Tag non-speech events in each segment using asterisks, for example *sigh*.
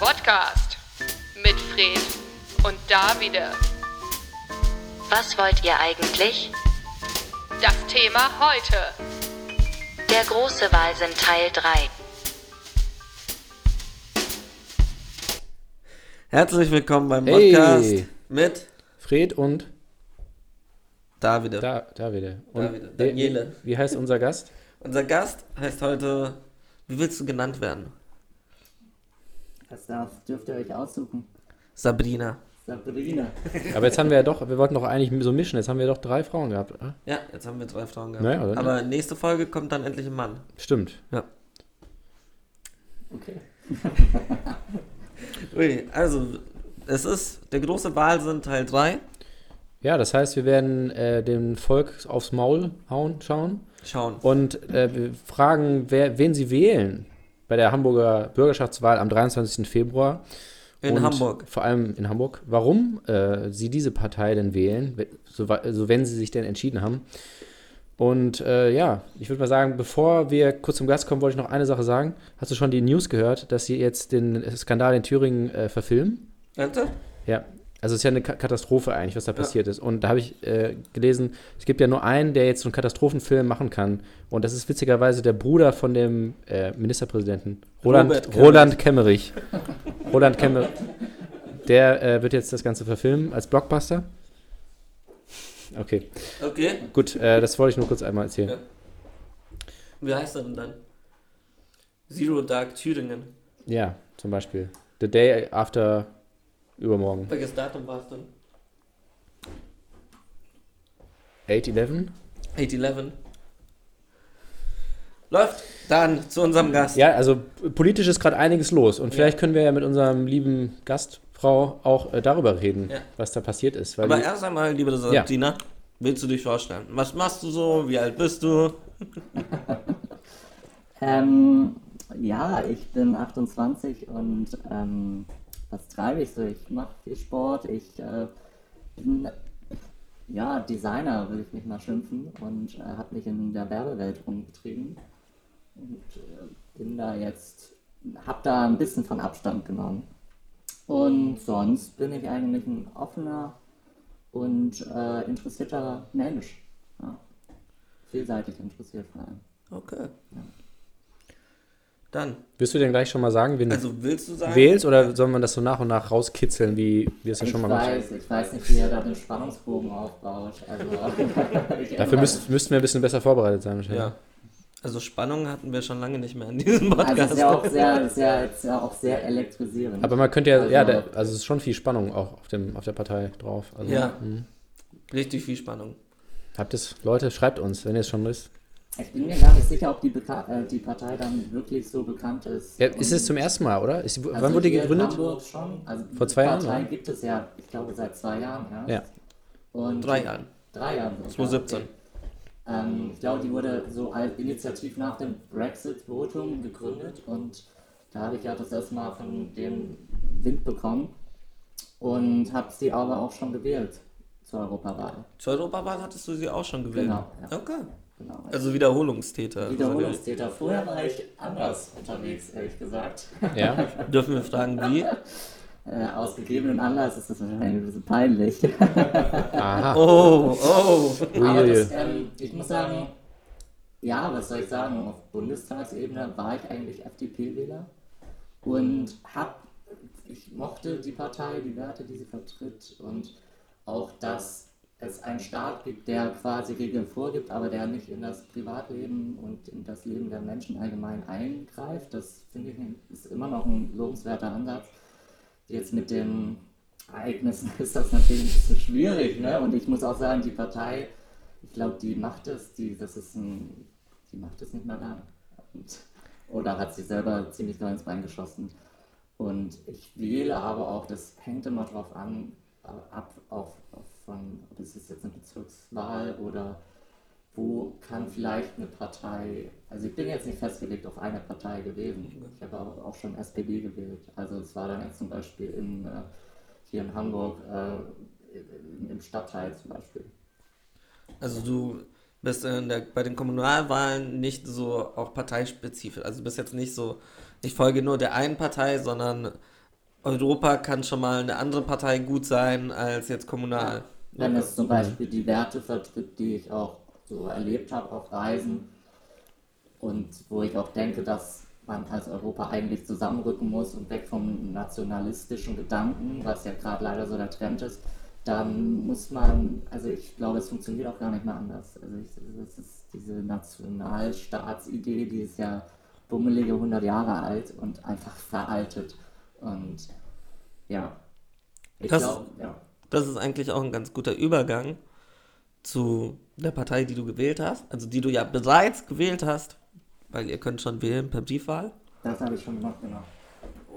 Podcast mit Fred und Davide. Was wollt ihr eigentlich? Das Thema heute. Der große Wahlsinn Teil 3. Herzlich willkommen beim Hey. Podcast mit Fred und Davide. da Davide. Und Davide, Daniele. Wie, wie heißt unser Gast? Unser Gast heißt heute, wie willst du genannt werden? Das darf, dürft ihr euch aussuchen. Sabrina. Sabrina. *laughs* Aber jetzt haben wir ja doch, wir wollten doch eigentlich so mischen, jetzt haben wir doch drei Frauen gehabt. oder? Ja, jetzt haben wir zwei Frauen gehabt. Naja? Aber nächste Folge kommt dann endlich ein Mann. Stimmt. Ja. Okay. *laughs* Ui, also, es ist der große Wahlsinn Teil 3. Ja, das heißt, wir werden äh, dem Volk aufs Maul hauen, schauen Schauen. und äh, wir fragen, wer, wen sie wählen bei der Hamburger Bürgerschaftswahl am 23. Februar. In und Hamburg. Vor allem in Hamburg. Warum äh, sie diese Partei denn wählen, so, also wenn sie sich denn entschieden haben. Und äh, ja, ich würde mal sagen, bevor wir kurz zum Gast kommen, wollte ich noch eine Sache sagen. Hast du schon die News gehört, dass sie jetzt den Skandal in Thüringen äh, verfilmen? Ernte? Ja, also es ist ja eine Ka- Katastrophe eigentlich, was da passiert ist. Und da habe ich äh, gelesen, es gibt ja nur einen, der jetzt so einen Katastrophenfilm machen kann. Und das ist witzigerweise der Bruder von dem äh, Ministerpräsidenten, Roland, Robert. Roland Kemmerich. Roland Kemmerich. Der äh, wird jetzt das Ganze verfilmen als Blockbuster. Okay, Okay. gut, äh, das wollte ich nur kurz einmal erzählen. Ja. Wie heißt er denn dann? Zero Dark Thüringen. Ja, zum Beispiel. The Day After übermorgen. Welches Datum war es denn? 8-11? 8-11. Läuft. Dann zu unserem Gast. Ja, also politisch ist gerade einiges los und vielleicht können wir ja mit unserem lieben Gastfrau auch äh, darüber reden, Ja. was da passiert ist. Weil Aber die, erst einmal, liebe Sabrina, willst du dich vorstellen? Was machst du so? Wie alt bist du? *laughs* Ähm, ja, ich bin 28 und ähm, was treibe ich so? Ich mache viel Sport. Ich äh, bin ja Designer, würde ich mich mal schimpfen und äh, habe mich in der Werbewelt rumgetrieben und äh, bin da jetzt, habe da ein bisschen von Abstand genommen. Und sonst bin ich eigentlich ein offener und äh, interessierter Mensch. Ja. Vielseitig interessiert vor allem. Okay. Dann, willst du denn gleich schon mal sagen, wen du also willst du sagen? wählst oder soll man das so nach und nach rauskitzeln, wie wir es ja schon mal weiß, ich weiß nicht, wie er da den Spannungsbogen aufbaut. Also, *laughs* *laughs* Dafür müsst, müssten wir ein bisschen besser vorbereitet sein. wahrscheinlich. Ja. Also Spannung hatten wir schon lange nicht mehr in diesem also Podcast. es ist ja auch sehr, sehr, ist ja auch sehr elektrisierend. Aber man könnte ja, ja, Also- der, also es ist schon viel Spannung auch auf, dem, auf der Partei drauf. Also, Ja. mhm. Richtig viel Spannung. Habt es, Leute, schreibt uns, wenn ihr es schon wisst. Ich bin mir gar nicht sicher, ob die, Beka äh, die Partei dann wirklich so bekannt ist. Ja, ist es zum ersten Mal, oder? Ist, also wann wurde die gegründet? Hamburg schon. Also Vor die zwei Jahren, Partei oder? gibt es ja, ich glaube, seit zwei Jahren erst. Ja. Und Drei Jahren. Drei Jahren. sogar, 2017. okay. Ähm, ich glaube, die wurde so als Initiativ nach dem Brexit-Votum gegründet und da habe ich ja das erste Mal von dem Wind bekommen und habe sie aber auch schon gewählt zur Europawahl. Zur Europawahl hattest du sie auch schon gewählt? Genau, ja. Okay. Genau. Also Wiederholungstäter. Wiederholungstäter. Vorher war ich anders unterwegs, ehrlich gesagt. Ja. *laughs* Dürfen wir fragen, wie? Äh, aus gegebenen Anlass ist das wahrscheinlich ein bisschen peinlich. Aha. Oh, oh. Aber das, ähm, ich muss sagen, ja, was soll ich sagen, auf Bundestagsebene war ich eigentlich FDP-Wähler und hab, ich mochte die Partei, die Werte, die sie vertritt und auch, dass es einen Staat gibt, der quasi Regeln vorgibt, aber der nicht in das Privatleben und in das Leben der Menschen allgemein eingreift. Das finde ich ist immer noch ein lobenswerter Ansatz. Jetzt mit den Ereignissen *laughs* ist das natürlich ein bisschen schwierig, ne? Und ich muss auch sagen, die Partei, ich glaube, die macht es, die, das ist ein, die macht es nicht mehr lang. Und, oder hat sich selber ziemlich doll ins Bein geschossen. Und ich wähle aber auch, das hängt immer drauf an, ab auf, auf von, ob es ist jetzt eine Bezirkswahl oder wo kann vielleicht eine Partei, also ich bin jetzt nicht festgelegt auf eine Partei gewesen. Ich habe auch, schon SPD gewählt. Also es war dann jetzt zum Beispiel in, äh, hier in Hamburg äh, im- Stadtteil zum Beispiel. Also du bist der, bei den Kommunalwahlen nicht so auch parteispezifisch. Also du bist jetzt nicht so, ich folge nur der einen Partei, sondern Europa kann schon mal eine andere Partei gut sein als jetzt kommunal. Wenn es zum Beispiel die Werte vertritt, die ich auch so erlebt habe auf Reisen und wo ich auch denke, dass man als Europa eigentlich zusammenrücken muss und weg vom nationalistischen Gedanken, was ja gerade leider so der Trend ist, dann muss man, also ich glaube, es funktioniert auch gar nicht mehr anders. Also das ist diese Nationalstaatsidee, die ist ja bummelige 100 Jahre alt und einfach veraltet. Und ja, ich glaube, ja. Das ist eigentlich auch ein ganz guter Übergang zu der Partei, die du gewählt hast. Also die du ja bereits gewählt hast, weil ihr könnt schon wählen per Briefwahl. Das habe ich schon gemacht, genau.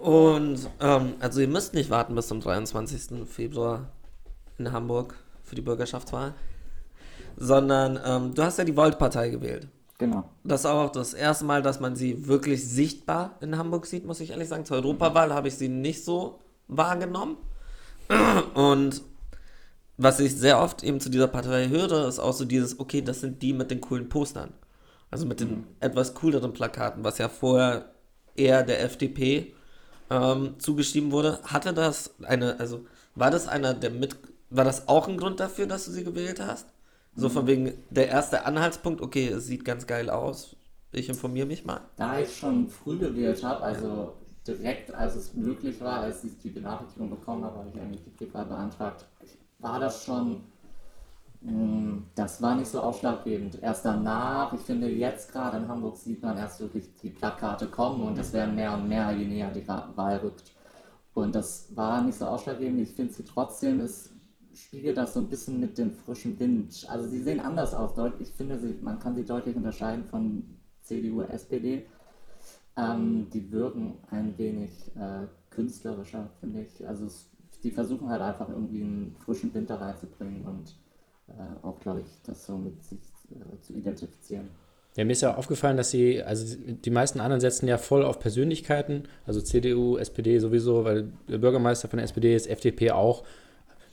Und ähm, also ihr müsst nicht warten bis zum 23. Februar in Hamburg für die Bürgerschaftswahl, sondern ähm, du hast ja die Volt-Partei gewählt. Genau. Das ist auch das erste Mal, dass man sie wirklich sichtbar in Hamburg sieht, muss ich ehrlich sagen. Zur Europawahl habe ich sie nicht so wahrgenommen. Und was ich sehr oft eben zu dieser Partei höre, ist auch so dieses, okay, das sind die mit den coolen Postern. Also mit den etwas cooleren Plakaten, was ja vorher eher der FDP ähm, zugeschrieben wurde. Hatte das eine, also war das einer der mit, war das auch ein Grund dafür, dass du sie gewählt hast? So von wegen der erste Anhaltspunkt, okay, es sieht ganz geil aus. Ich informiere mich mal. Da ich schon früh gewählt habe, also direkt als es möglich war, als ich die Benachrichtigung bekommen habe, habe ich eigentlich die Briefwahl beantragt, war das schon, mh, das war nicht so ausschlaggebend. Erst danach, ich finde jetzt gerade in Hamburg sieht man erst wirklich die Plakate kommen und es werden mehr und mehr, je näher die Wahl rückt. Und das war nicht so ausschlaggebend. Ich finde sie trotzdem, es spiegelt das so ein bisschen mit dem frischen Wind. Also sie sehen anders aus. Ich finde, sie, man kann sie deutlich unterscheiden von CDU, SPD. Ähm, die wirken ein wenig äh, künstlerischer, finde ich. Also es, die versuchen halt einfach irgendwie einen frischen Winter reinzubringen und äh, auch, glaube ich, das so mit sich äh, zu identifizieren. Ja, mir ist ja aufgefallen, dass sie, also die meisten anderen setzen ja voll auf Persönlichkeiten, also CDU, SPD sowieso, weil der Bürgermeister von der SPD ist, FDP auch.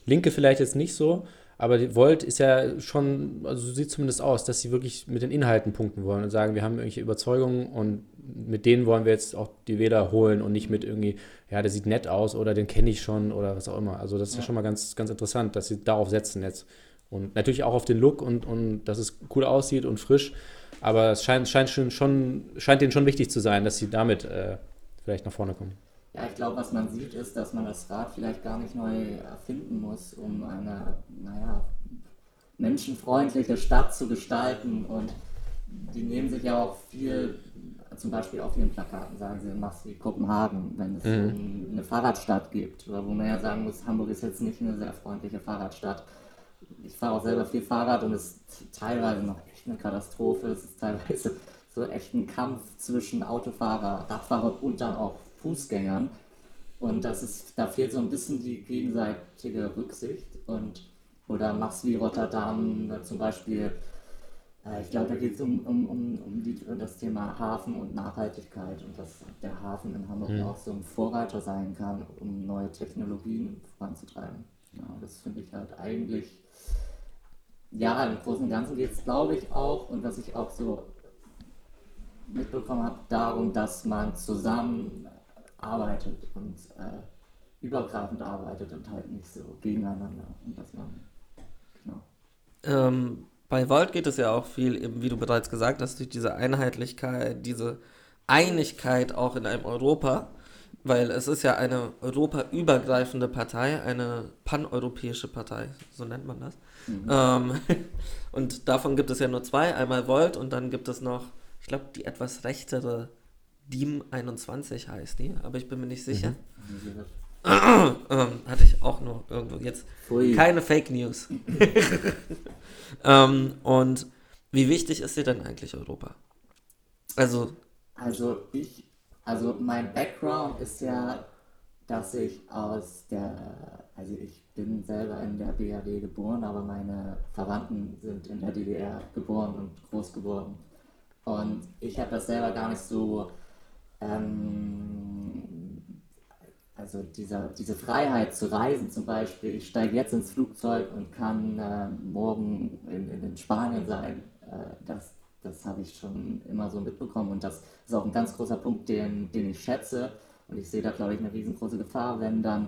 Linke vielleicht jetzt nicht so, aber die Volt ist ja schon, also so sieht zumindest aus, dass sie wirklich mit den Inhalten punkten wollen und sagen, wir haben irgendwelche Überzeugungen und mit denen wollen wir jetzt auch die Wähler holen und nicht mit irgendwie, ja, der sieht nett aus oder den kenne ich schon oder was auch immer. Also das ist ja schon mal ganz, ganz interessant, dass sie darauf setzen jetzt. Und natürlich auch auf den Look und, und dass es cool aussieht und frisch. Aber es scheint, scheint, schon, schon, scheint denen schon wichtig zu sein, dass sie damit äh, vielleicht nach vorne kommen. Ja, ich glaube, was man sieht, ist, dass man das Rad vielleicht gar nicht neu erfinden muss, um eine, naja, menschenfreundliche Stadt zu gestalten. Und die nehmen sich ja auch viel, zum Beispiel auf ihren Plakaten sagen sie, mach's wie Kopenhagen, wenn es um eine Fahrradstadt gibt. Oder wo man ja sagen muss, Hamburg ist jetzt nicht eine sehr freundliche Fahrradstadt. Ich fahre auch selber viel Fahrrad und es ist teilweise noch echt eine Katastrophe. Es ist teilweise so echt ein Kampf zwischen Autofahrer, Radfahrer und dann auch Fußgängern. Und das ist, da fehlt so ein bisschen die gegenseitige Rücksicht. Und, oder mach's wie Rotterdam zum Beispiel. Ich glaube, da geht es um, um, um, um, die, das Thema Hafen und Nachhaltigkeit und dass der Hafen in Hamburg auch so ein Vorreiter sein kann, um neue Technologien voranzutreiben. Ja, das finde ich halt eigentlich, ja, im Großen und Ganzen geht es, glaube ich, auch, und was ich auch so mitbekommen habe, darum, dass man zusammen arbeitet und äh, übergreifend arbeitet und halt nicht so gegeneinander. Und dass man, genau. Ähm, bei Volt geht es ja auch viel, eben wie du bereits gesagt hast, durch diese Einheitlichkeit, diese Einigkeit auch in einem Europa, weil es ist ja eine europaübergreifende Partei, eine paneuropäische Partei, so nennt man das. Ähm, *laughs* und davon gibt es ja nur zwei, einmal Volt und dann gibt es noch, ich glaube, die etwas rechtere DIEM 21 heißt die, aber ich bin mir nicht sicher. Ähm, hatte ich auch nur irgendwo jetzt. Pfui. Keine Fake News. *laughs* ähm, und wie wichtig ist dir denn eigentlich Europa? Also, Also ich, also mein Background ist ja, dass ich aus der, also ich bin selber in der BRD geboren, aber meine Verwandten sind in der DDR geboren und groß geworden. Und ich habe das selber gar nicht so, ähm, also dieser, diese Freiheit zu reisen zum Beispiel. Ich steige jetzt ins Flugzeug und kann äh, morgen in, in, Spanien sein. Äh, das das habe ich schon immer so mitbekommen und das ist auch ein ganz großer Punkt, den, den ich schätze, Und ich sehe da, glaube ich, eine riesengroße Gefahr, wenn dann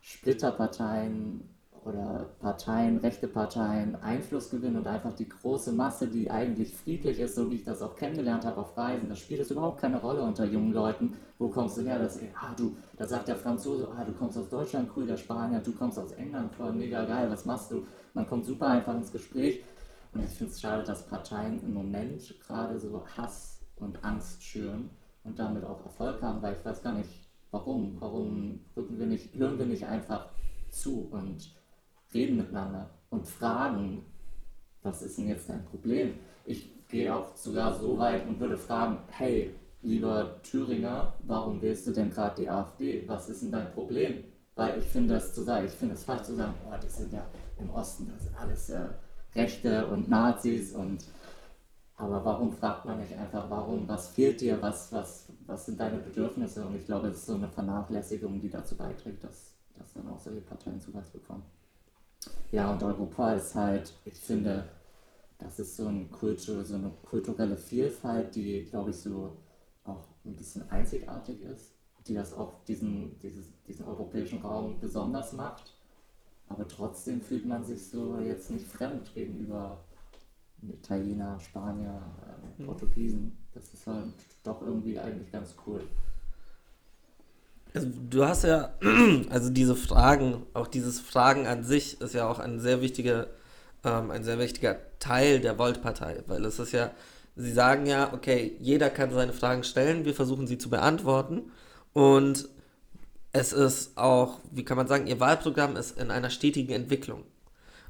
Splitterparteien oder Parteien, rechte Parteien Einfluss gewinnen und einfach die große Masse, die eigentlich friedlich ist, so wie ich das auch kennengelernt habe auf Reisen, da spielt es überhaupt keine Rolle unter jungen Leuten. Wo kommst du her? Das, ah, du, da sagt der Franzose, ah, du kommst aus Deutschland, cool, der Spanier, du kommst aus England, voll mega geil, was machst du? Man kommt super einfach ins Gespräch. Und ich finde es schade, dass Parteien im Moment gerade so Hass und Angst schüren und damit auch Erfolg haben, weil ich weiß gar nicht, warum. Warum rücken wir nicht, hören wir nicht einfach zu und reden miteinander und fragen, was ist denn jetzt dein Problem? Ich gehe auch sogar so weit und würde fragen, hey, lieber Thüringer, warum wählst du denn gerade die AfD? Was ist denn dein Problem? Weil ich finde das zu sagen, ich finde es falsch zu sagen, oh, die sind ja im Osten, das sind alles äh, Rechte und Nazis und aber warum fragt man nicht einfach, warum, was fehlt dir, was, was, was sind deine Bedürfnisse? Und ich glaube, es ist so eine Vernachlässigung, die dazu beiträgt, dass, dass dann auch solche Parteien Zuwachs bekommen. Ja, und Europa ist halt, ich finde, das ist so, ein Kultur, so eine kulturelle Vielfalt, die, glaube ich, so ein bisschen einzigartig ist, die das auch diesen, dieses, diesen europäischen Raum besonders macht. Aber trotzdem fühlt man sich so jetzt nicht fremd gegenüber Italiener, Spanier, äh, Portugiesen. Das ist halt doch irgendwie eigentlich ganz cool. Also du hast ja, *clears throat* also diese Fragen, auch dieses Fragen an sich ist ja auch ein sehr wichtiger, ähm, ein sehr wichtiger Teil der Volt-Partei, weil es ist ja, sie sagen ja, okay, jeder kann seine Fragen stellen, wir versuchen sie zu beantworten und es ist auch, wie kann man sagen, ihr Wahlprogramm ist in einer stetigen Entwicklung.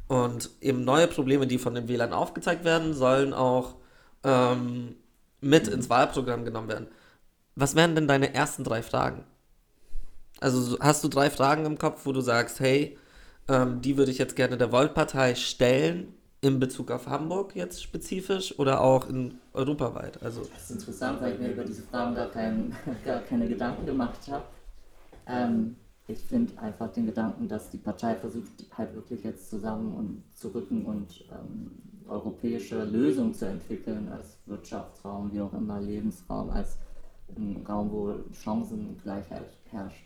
Und eben neue Probleme, die von den Wählern aufgezeigt werden, sollen auch ähm, mit ins Wahlprogramm genommen werden. Was wären denn deine ersten drei Fragen? Also hast du drei Fragen im Kopf, wo du sagst, hey, ähm, die würde ich jetzt gerne der Volt-Partei stellen, in Bezug auf Hamburg jetzt spezifisch oder auch in europaweit? Also das ist interessant, weil ich mir über diese Fragen gar, kein, *laughs* gar keine Gedanken gemacht habe. Ähm, ich finde einfach den Gedanken, dass die Partei versucht, halt wirklich jetzt zusammen und zu rücken und ähm, europäische Lösungen zu entwickeln, als Wirtschaftsraum, wie auch immer, Lebensraum, als ein Raum, wo Chancengleichheit herrscht.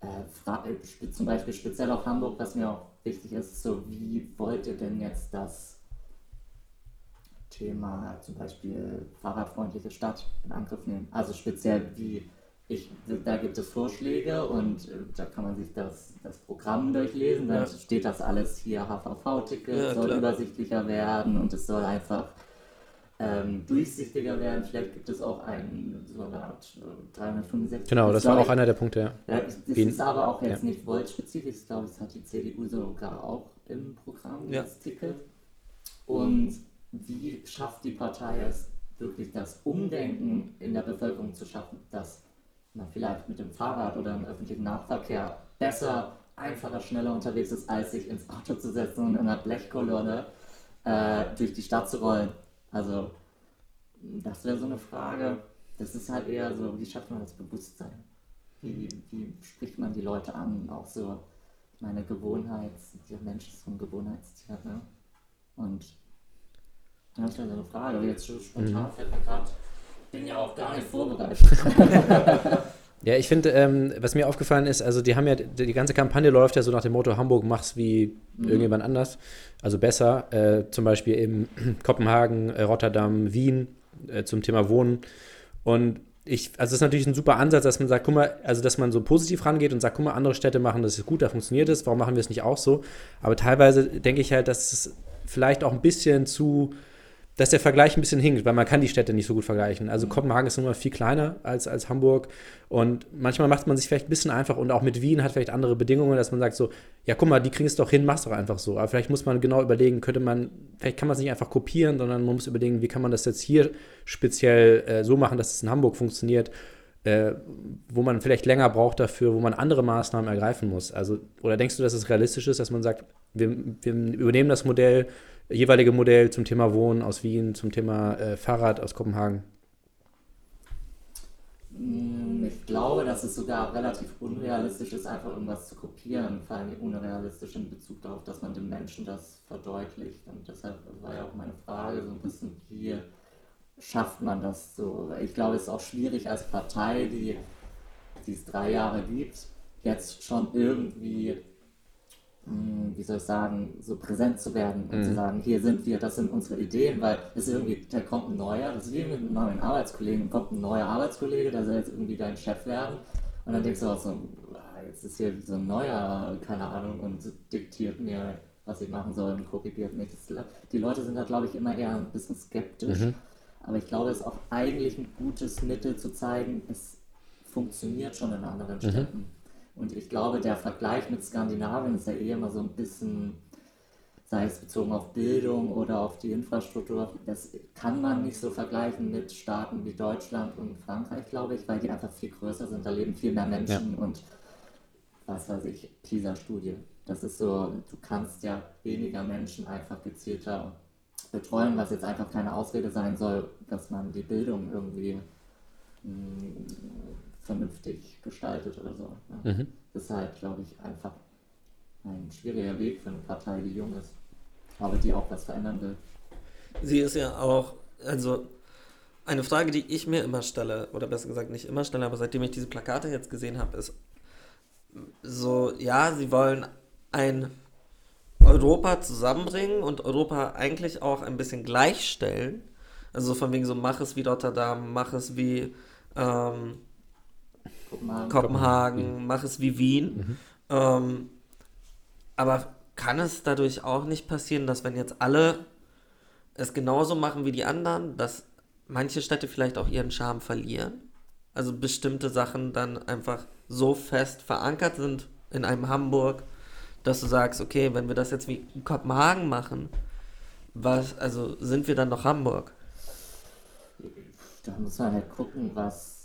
Äh, zum Beispiel speziell auf Hamburg, was mir auch wichtig ist, so wie wollt ihr denn jetzt das Thema zum Beispiel fahrradfreundliche Stadt in Angriff nehmen? Also speziell wie ich, da gibt es Vorschläge und äh, da kann man sich das, das Programm durchlesen. Dann ja. steht das alles hier, HVV-Ticket ja, soll klar. übersichtlicher werden und es soll einfach ähm, durchsichtiger werden. Vielleicht gibt es auch einen, so eine Art 365. Äh, genau, das war auch einer der Punkte, ja. ja das Wen? ist aber auch jetzt ja. nicht Volt-spezifisch. Ich glaube, das hat die CDU sogar auch im Programm, das Ticket. Und wie schafft die Partei es, wirklich das Umdenken in der Bevölkerung zu schaffen, dass man vielleicht mit dem Fahrrad oder im öffentlichen Nahverkehr besser, einfacher, schneller unterwegs ist, als sich ins Auto zu setzen und in einer Blechkolonne äh, durch die Stadt zu rollen. Also, das wäre so eine Frage. Das ist halt eher so, wie schafft man das Bewusstsein? Wie, wie spricht man die Leute an? Auch so, meine Gewohnheit, der Mensch ist so ein Gewohnheitstier, ne? Und das ist ja so eine Frage. Jetzt spontan mhm. fällt mir gerade bin ja auch gar nicht vorbereitet. *laughs* ja, ich finde, ähm, was mir aufgefallen ist, also die haben ja, die ganze Kampagne läuft ja so nach dem Motto, Hamburg mach's wie mhm. irgendjemand anders, also besser. Äh, zum Beispiel in *clears throat* Kopenhagen, äh, Rotterdam, Wien äh, zum Thema Wohnen. Und ich, also es ist natürlich ein super Ansatz, dass man sagt, guck mal, also dass man so positiv rangeht und sagt, guck mal, andere Städte machen das ist gut, da funktioniert es, warum machen wir es nicht auch so? Aber teilweise denke ich halt, dass es vielleicht auch ein bisschen zu dass der Vergleich ein bisschen hinkt, weil man kann die Städte nicht so gut vergleichen. Also mhm. Kopenhagen ist nun mal viel kleiner als, als Hamburg und manchmal macht man sich vielleicht ein bisschen einfach und auch mit Wien hat vielleicht andere Bedingungen, dass man sagt so, ja guck mal, die kriegen es doch hin, mach's doch einfach so. Aber vielleicht muss man genau überlegen, könnte man, vielleicht kann man es nicht einfach kopieren, sondern man muss überlegen, wie kann man das jetzt hier speziell äh, so machen, dass es in Hamburg funktioniert, äh, wo man vielleicht länger braucht dafür, wo man andere Maßnahmen ergreifen muss. Also, oder denkst du, dass es realistisch ist, dass man sagt, wir, wir übernehmen das Modell, jeweilige Modell zum Thema Wohnen aus Wien, zum Thema äh, Fahrrad aus Kopenhagen? Mm, ich glaube, dass es sogar relativ unrealistisch ist, einfach irgendwas zu kopieren, vor allem unrealistisch in Bezug darauf, dass man den Menschen das verdeutlicht. Und deshalb war ja auch meine Frage so ein bisschen, wie schafft man das so? Ich glaube, es ist auch schwierig als Partei, die die es drei Jahre gibt, jetzt schon irgendwie, wie soll ich sagen, so präsent zu werden und zu sagen, hier sind wir, das sind unsere Ideen, weil es ist irgendwie, da kommt ein neuer, das ist wie mit einem neuen Arbeitskollegen, kommt ein neuer Arbeitskollege, der soll jetzt irgendwie dein Chef werden und dann denkst du auch so, ah, jetzt ist hier so ein neuer, keine Ahnung, und diktiert mir, was ich machen soll und korrigiert mich. Die Leute sind da, glaube ich, immer eher ein bisschen skeptisch. Aber ich glaube, es ist auch eigentlich ein gutes Mittel zu zeigen, es funktioniert schon in anderen Städten. Und ich glaube, der Vergleich mit Skandinavien ist ja eh immer so ein bisschen, sei es bezogen auf Bildung oder auf die Infrastruktur, das kann man nicht so vergleichen mit Staaten wie Deutschland und Frankreich, glaube ich, weil die einfach viel größer sind, da leben viel mehr Menschen und was weiß ich, PISA-Studie. Das ist so, du kannst ja weniger Menschen einfach gezielter betreuen, was jetzt einfach keine Ausrede sein soll, dass man die Bildung irgendwie mh, vernünftig gestaltet oder so. Ja. Das ist halt, glaube ich, einfach ein schwieriger Weg für eine Partei, die jung ist, aber die auch was verändern will. Sie ist ja auch, also eine Frage, die ich mir immer stelle, oder besser gesagt nicht immer stelle, aber seitdem ich diese Plakate jetzt gesehen habe, ist so, ja, sie wollen ein Europa zusammenbringen und Europa eigentlich auch ein bisschen gleichstellen. Also von wegen so, mach es wie Rotterdam, mach es wie ähm, Kopenhagen. Kopenhagen, mach es wie Wien. Ähm, aber kann es dadurch auch nicht passieren, dass wenn jetzt alle es genauso machen wie die anderen, dass manche Städte vielleicht auch ihren Charme verlieren? Also bestimmte Sachen dann einfach so fest verankert sind in einem Hamburg, dass du sagst, okay, wenn wir das jetzt wie in Kopenhagen machen, was, also sind wir dann noch Hamburg? Da muss man halt gucken, was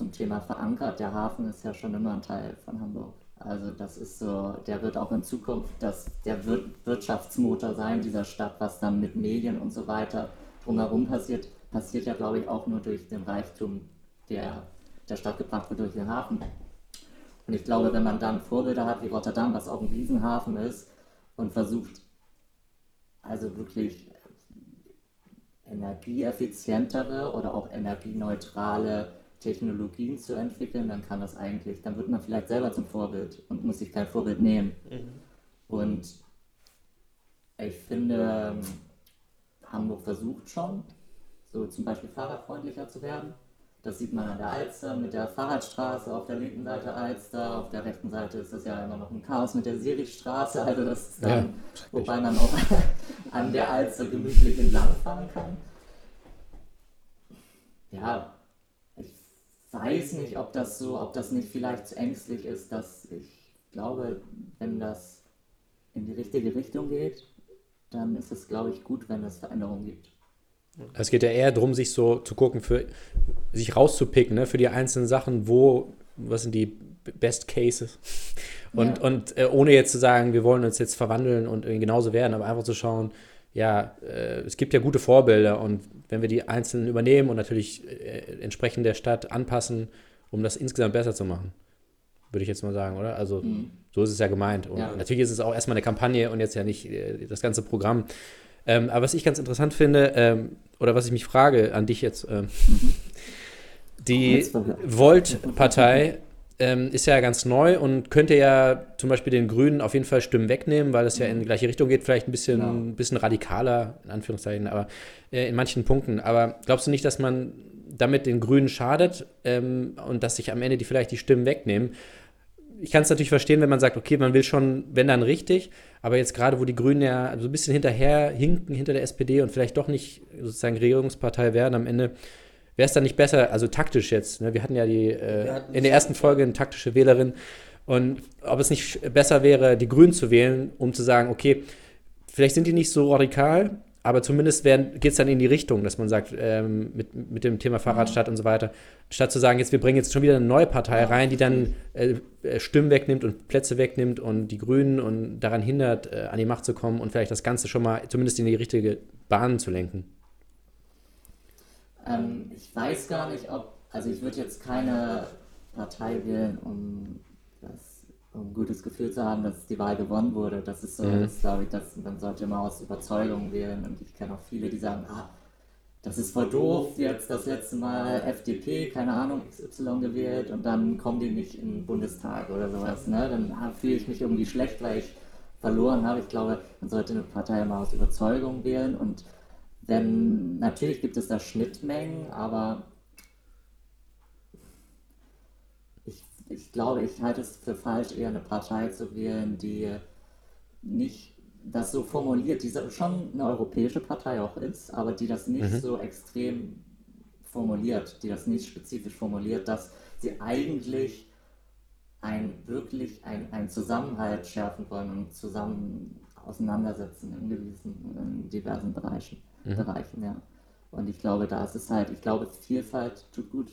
zum Thema verankert. Der Hafen ist ja schon immer ein Teil von Hamburg. Also das ist so, der wird auch in Zukunft das, der Wir Wirtschaftsmotor sein dieser Stadt, was dann mit Medien und so weiter drumherum passiert, passiert ja glaube ich auch nur durch den Reichtum, der der Stadt gebracht wird durch den Hafen. Und ich glaube, wenn man dann Vorbilder hat wie Rotterdam, was auch ein Riesenhafen ist, und versucht also wirklich energieeffizientere oder auch energieneutrale Technologien zu entwickeln, dann kann das eigentlich, dann wird man vielleicht selber zum Vorbild und muss sich kein Vorbild nehmen. Und ich finde, Hamburg versucht schon, so zum Beispiel fahrradfreundlicher zu werden. Das sieht man an der Alster mit der Fahrradstraße auf der linken Seite Alster, auf der rechten Seite ist das ja immer noch ein Chaos mit der Sirichstraße, also das ist dann, Ja, wobei man auch *laughs* an der Alster gemütlich entlangfahren kann. Ja, weiß nicht, ob das so, ob das nicht vielleicht zu ängstlich ist, dass ich glaube, wenn das in die richtige Richtung geht, dann ist es, glaube ich, gut, wenn es Veränderungen gibt. Es geht ja eher darum, sich so zu gucken, für sich rauszupicken, ne, für die einzelnen Sachen, wo, was sind die Best Cases? Und, Ja. und äh, ohne jetzt zu sagen, wir wollen uns jetzt verwandeln und genauso werden, aber einfach zu schauen, ja, äh, es gibt ja gute Vorbilder und wenn wir die einzelnen übernehmen und natürlich äh, entsprechend der Stadt anpassen, um das insgesamt besser zu machen, würde ich jetzt mal sagen, oder? Also so ist es ja gemeint. Und Ja. natürlich ist es auch erstmal eine Kampagne und jetzt ja nicht äh, das ganze Programm. Ähm, aber was ich ganz interessant finde, ähm, oder was ich mich frage an dich jetzt, ähm, *laughs* die Jetzt verwirrt. Volt-Partei ähm, ist ja ganz neu und könnte ja zum Beispiel den Grünen auf jeden Fall Stimmen wegnehmen, weil es ja in die gleiche Richtung geht, vielleicht ein bisschen, Ja. ein bisschen radikaler, in Anführungszeichen, aber äh, in manchen Punkten. Aber glaubst du nicht, dass man damit den Grünen schadet ähm, und dass sich am Ende die vielleicht die Stimmen wegnehmen? ich kann es natürlich verstehen, wenn man sagt, okay, man will schon, wenn dann richtig, aber jetzt gerade, wo die Grünen ja so ein bisschen hinterher hinken hinter der SPD und vielleicht doch nicht sozusagen Regierungspartei werden am Ende, wäre es dann nicht besser, also taktisch jetzt, ne? wir hatten ja die, äh, hatten in der ersten Folge eine taktische Wählerin und ob es nicht besser wäre, die Grünen zu wählen, um zu sagen, okay, vielleicht sind die nicht so radikal, aber zumindest geht es dann in die Richtung, dass man sagt, ähm, mit, mit dem Thema Fahrradstadt und so weiter, statt zu sagen, jetzt wir bringen jetzt schon wieder eine neue Partei rein, die dann äh, äh, Stimmen wegnimmt und Plätze wegnimmt und die Grünen und daran hindert, äh, an die Macht zu kommen und vielleicht das Ganze schon mal zumindest in die richtige Bahn zu lenken. Ähm, ich weiß gar nicht, ob, also ich würde jetzt keine Partei wählen, um das, um ein gutes Gefühl zu haben, dass die Wahl gewonnen wurde. Das ist so, Mhm. das glaube ich, das, man sollte immer aus Überzeugung wählen und ich kenne auch viele, die sagen, ah, das ist voll doof, jetzt das letzte Mal FDP, keine Ahnung, XY gewählt und dann kommen die nicht in den Bundestag oder sowas. Ne? Dann fühle ich mich irgendwie schlecht, weil ich verloren habe. Ich glaube, man sollte eine Partei immer aus Überzeugung wählen und wenn, natürlich gibt es da Schnittmengen, aber ich, ich glaube, ich halte es für falsch, eher eine Partei zu wählen, die nicht das so formuliert, die schon eine europäische Partei auch ist, aber die das nicht mhm. so extrem formuliert, die das nicht spezifisch formuliert, dass sie eigentlich ein wirklich ein, ein Zusammenhalt schärfen wollen und zusammen auseinandersetzen in gewissen, in diversen Bereichen, mhm. Bereichen, ja. Und ich glaube, da ist es halt, ich glaube, Vielfalt tut gut.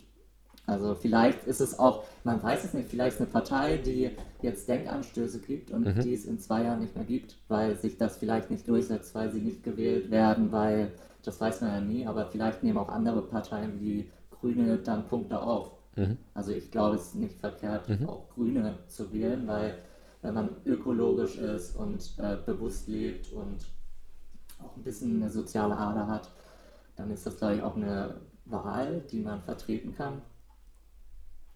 Also vielleicht ist es auch, man weiß es nicht, vielleicht ist eine Partei, die jetzt Denkanstöße gibt und mhm. die es in zwei Jahren nicht mehr gibt, weil sich das vielleicht nicht durchsetzt, weil sie nicht gewählt werden, weil, das weiß man ja nie, aber vielleicht nehmen auch andere Parteien wie Grüne dann Punkte auf. Mhm. Also ich glaube, es ist nicht verkehrt, mhm. auch Grüne zu wählen, weil wenn man ökologisch ist und äh, bewusst lebt und auch ein bisschen eine soziale Ader hat, dann ist das, glaube ich, auch eine Wahl, die man vertreten kann.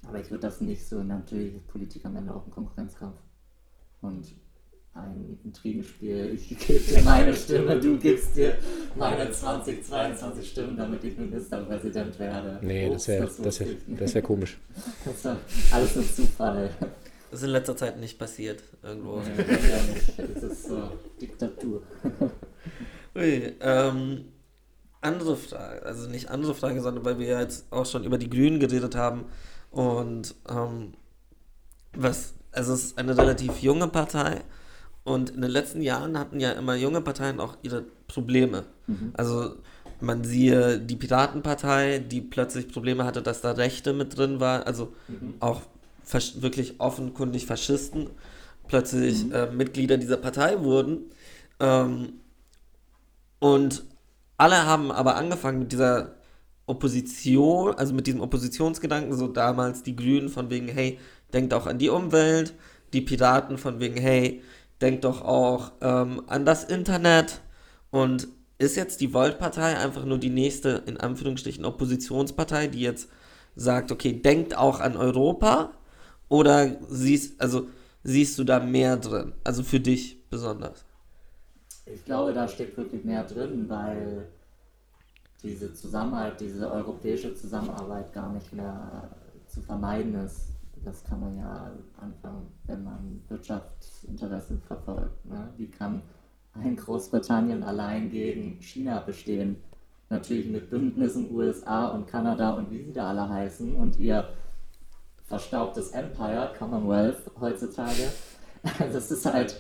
Aber ich würde das nicht so, natürlich ist Politik am Ende auch ein Konkurrenzkampf. Und ein Intrigenspiel, ich gebe dir *laughs* meine Stimme, du gibst dir meine 20, 22 Stimmen, damit ich Ministerpräsident werde. Nee, Ups, das wäre das wär, das wär komisch. *laughs* Das war alles ein Zufall. Das ist in letzter Zeit nicht passiert, irgendwo. *laughs* Das, ist so Diktatur. *laughs* Ui, ähm, andere Frage, also nicht andere Frage, sondern weil wir ja jetzt auch schon über die Grünen geredet haben, und ähm, was, also es ist eine relativ junge Partei. Und in den letzten Jahren hatten ja immer junge Parteien auch ihre Probleme. Mhm. Also man siehe die Piratenpartei, die plötzlich Probleme hatte, dass da Rechte mit drin war, also mhm. auch wirklich offenkundig Faschisten plötzlich mhm. äh, Mitglieder dieser Partei wurden. Ähm, und alle haben aber angefangen mit dieser Opposition, also mit diesem Oppositionsgedanken, so damals die Grünen von wegen, hey, denkt auch an die Umwelt, die Piraten von wegen, hey, denkt doch auch ähm, an das Internet und ist jetzt die Volt-Partei einfach nur die nächste, in Anführungsstrichen, Oppositionspartei, die jetzt sagt, okay, denkt auch an Europa oder siehst, also siehst du da mehr drin, also für dich besonders? Ich glaube, da steckt wirklich mehr drin, weil diese Zusammenhalt, diese europäische Zusammenarbeit gar nicht mehr zu vermeiden ist. Das kann man ja anfangen, wenn man Wirtschaftsinteressen verfolgt. Ne? Wie kann ein Großbritannien allein gegen China bestehen? Natürlich mit Bündnissen USA und Kanada und wie sie da alle heißen und ihr verstaubtes Empire, Commonwealth heutzutage. *laughs* Das ist halt,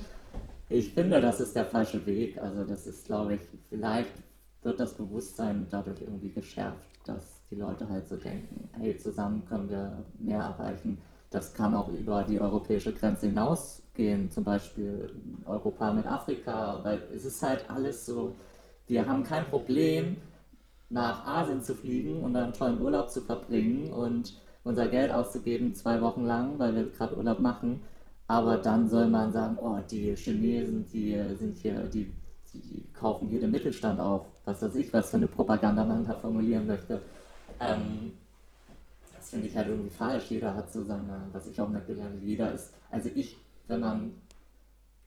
ich finde, das ist der falsche Weg. Also das ist, glaube ich, vielleicht wird das Bewusstsein dadurch irgendwie geschärft, dass die Leute halt so denken, hey, zusammen können wir mehr erreichen. Das kann auch über die europäische Grenze hinausgehen, zum Beispiel Europa mit Afrika, weil es ist halt alles so, wir haben kein Problem, nach Asien zu fliegen und einen tollen Urlaub zu verbringen und unser Geld auszugeben zwei Wochen lang, weil wir gerade Urlaub machen. Aber dann soll man sagen, oh, die Chinesen, die sind hier, die die kaufen hier den Mittelstand auf. Was weiß ich, was für eine Propaganda man da formulieren möchte. Ähm, das finde ich halt irgendwie falsch. Jeder hat so seine, was ich auch mitgelernt jeder ist. Also ich, wenn man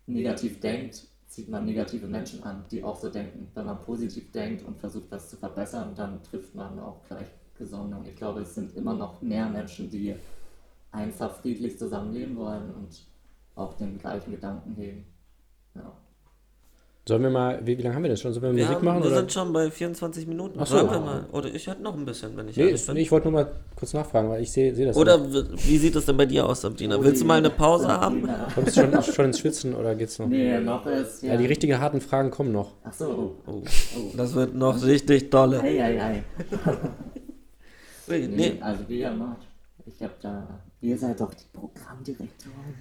negativ denkt, zieht man negative Menschen an, die auch so denken. Wenn man positiv denkt und versucht, was zu verbessern, dann trifft man auch gleich Und ich glaube, es sind immer noch mehr Menschen, die einfach friedlich zusammenleben wollen und auch den gleichen Gedanken hegen. Ja. Sollen wir mal, wie, wie lange haben wir das schon? Sollen wir, wir Musik haben, machen? Wir oder? sind schon bei 24 Minuten. Ach so. wir mal. Oder ich hätte noch ein bisschen, wenn ich nee, nee, ich wollte nur mal kurz nachfragen, weil ich sehe seh das Oder nicht. wie sieht es denn bei dir aus, Sabrina? Willst du mal eine Pause haben? Kommst du schon, schon ins Schwitzen oder geht's noch? Nee, noch ist, ja. ja. die richtigen harten Fragen kommen noch. Ach so. Oh. oh. Das wird noch richtig dolle. Ei, ei, ei. Nee, nee. Also wie ihr macht. Ich hab da, ihr seid doch die Programmdirektoren.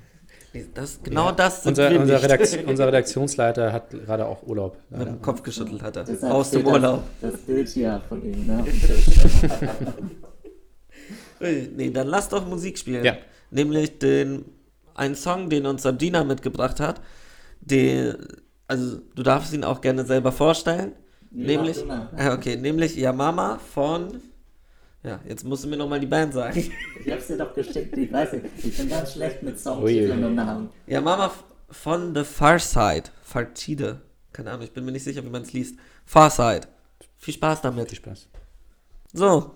Das, genau ja. das sind unser, wir unser, Redaktion, *laughs* unser, Redaktionsleiter hat gerade auch Urlaub. Mit dem Kopf geschüttelt hat er. Deshalb Aus dem Urlaub. Das, das Bild hier von ihm, ne? *laughs* nee, dann lass doch Musik spielen. Ja. Nämlich den, einen Song, den uns Sabina mitgebracht hat. Den, also du darfst ihn auch gerne selber vorstellen. Nee, nämlich, ah, okay, nämlich Yamama von, ja, jetzt musst du mir nochmal die Band sagen. Ich hab's dir doch geschickt, ich weiß nicht. Ich bin ganz schlecht mit. Songtiteln und Namen. Yamama f- von The Far Side, Fartide, keine Ahnung, ich bin mir nicht sicher, wie man es liest. Far Side. Viel Spaß Viel damit. Spaß. So,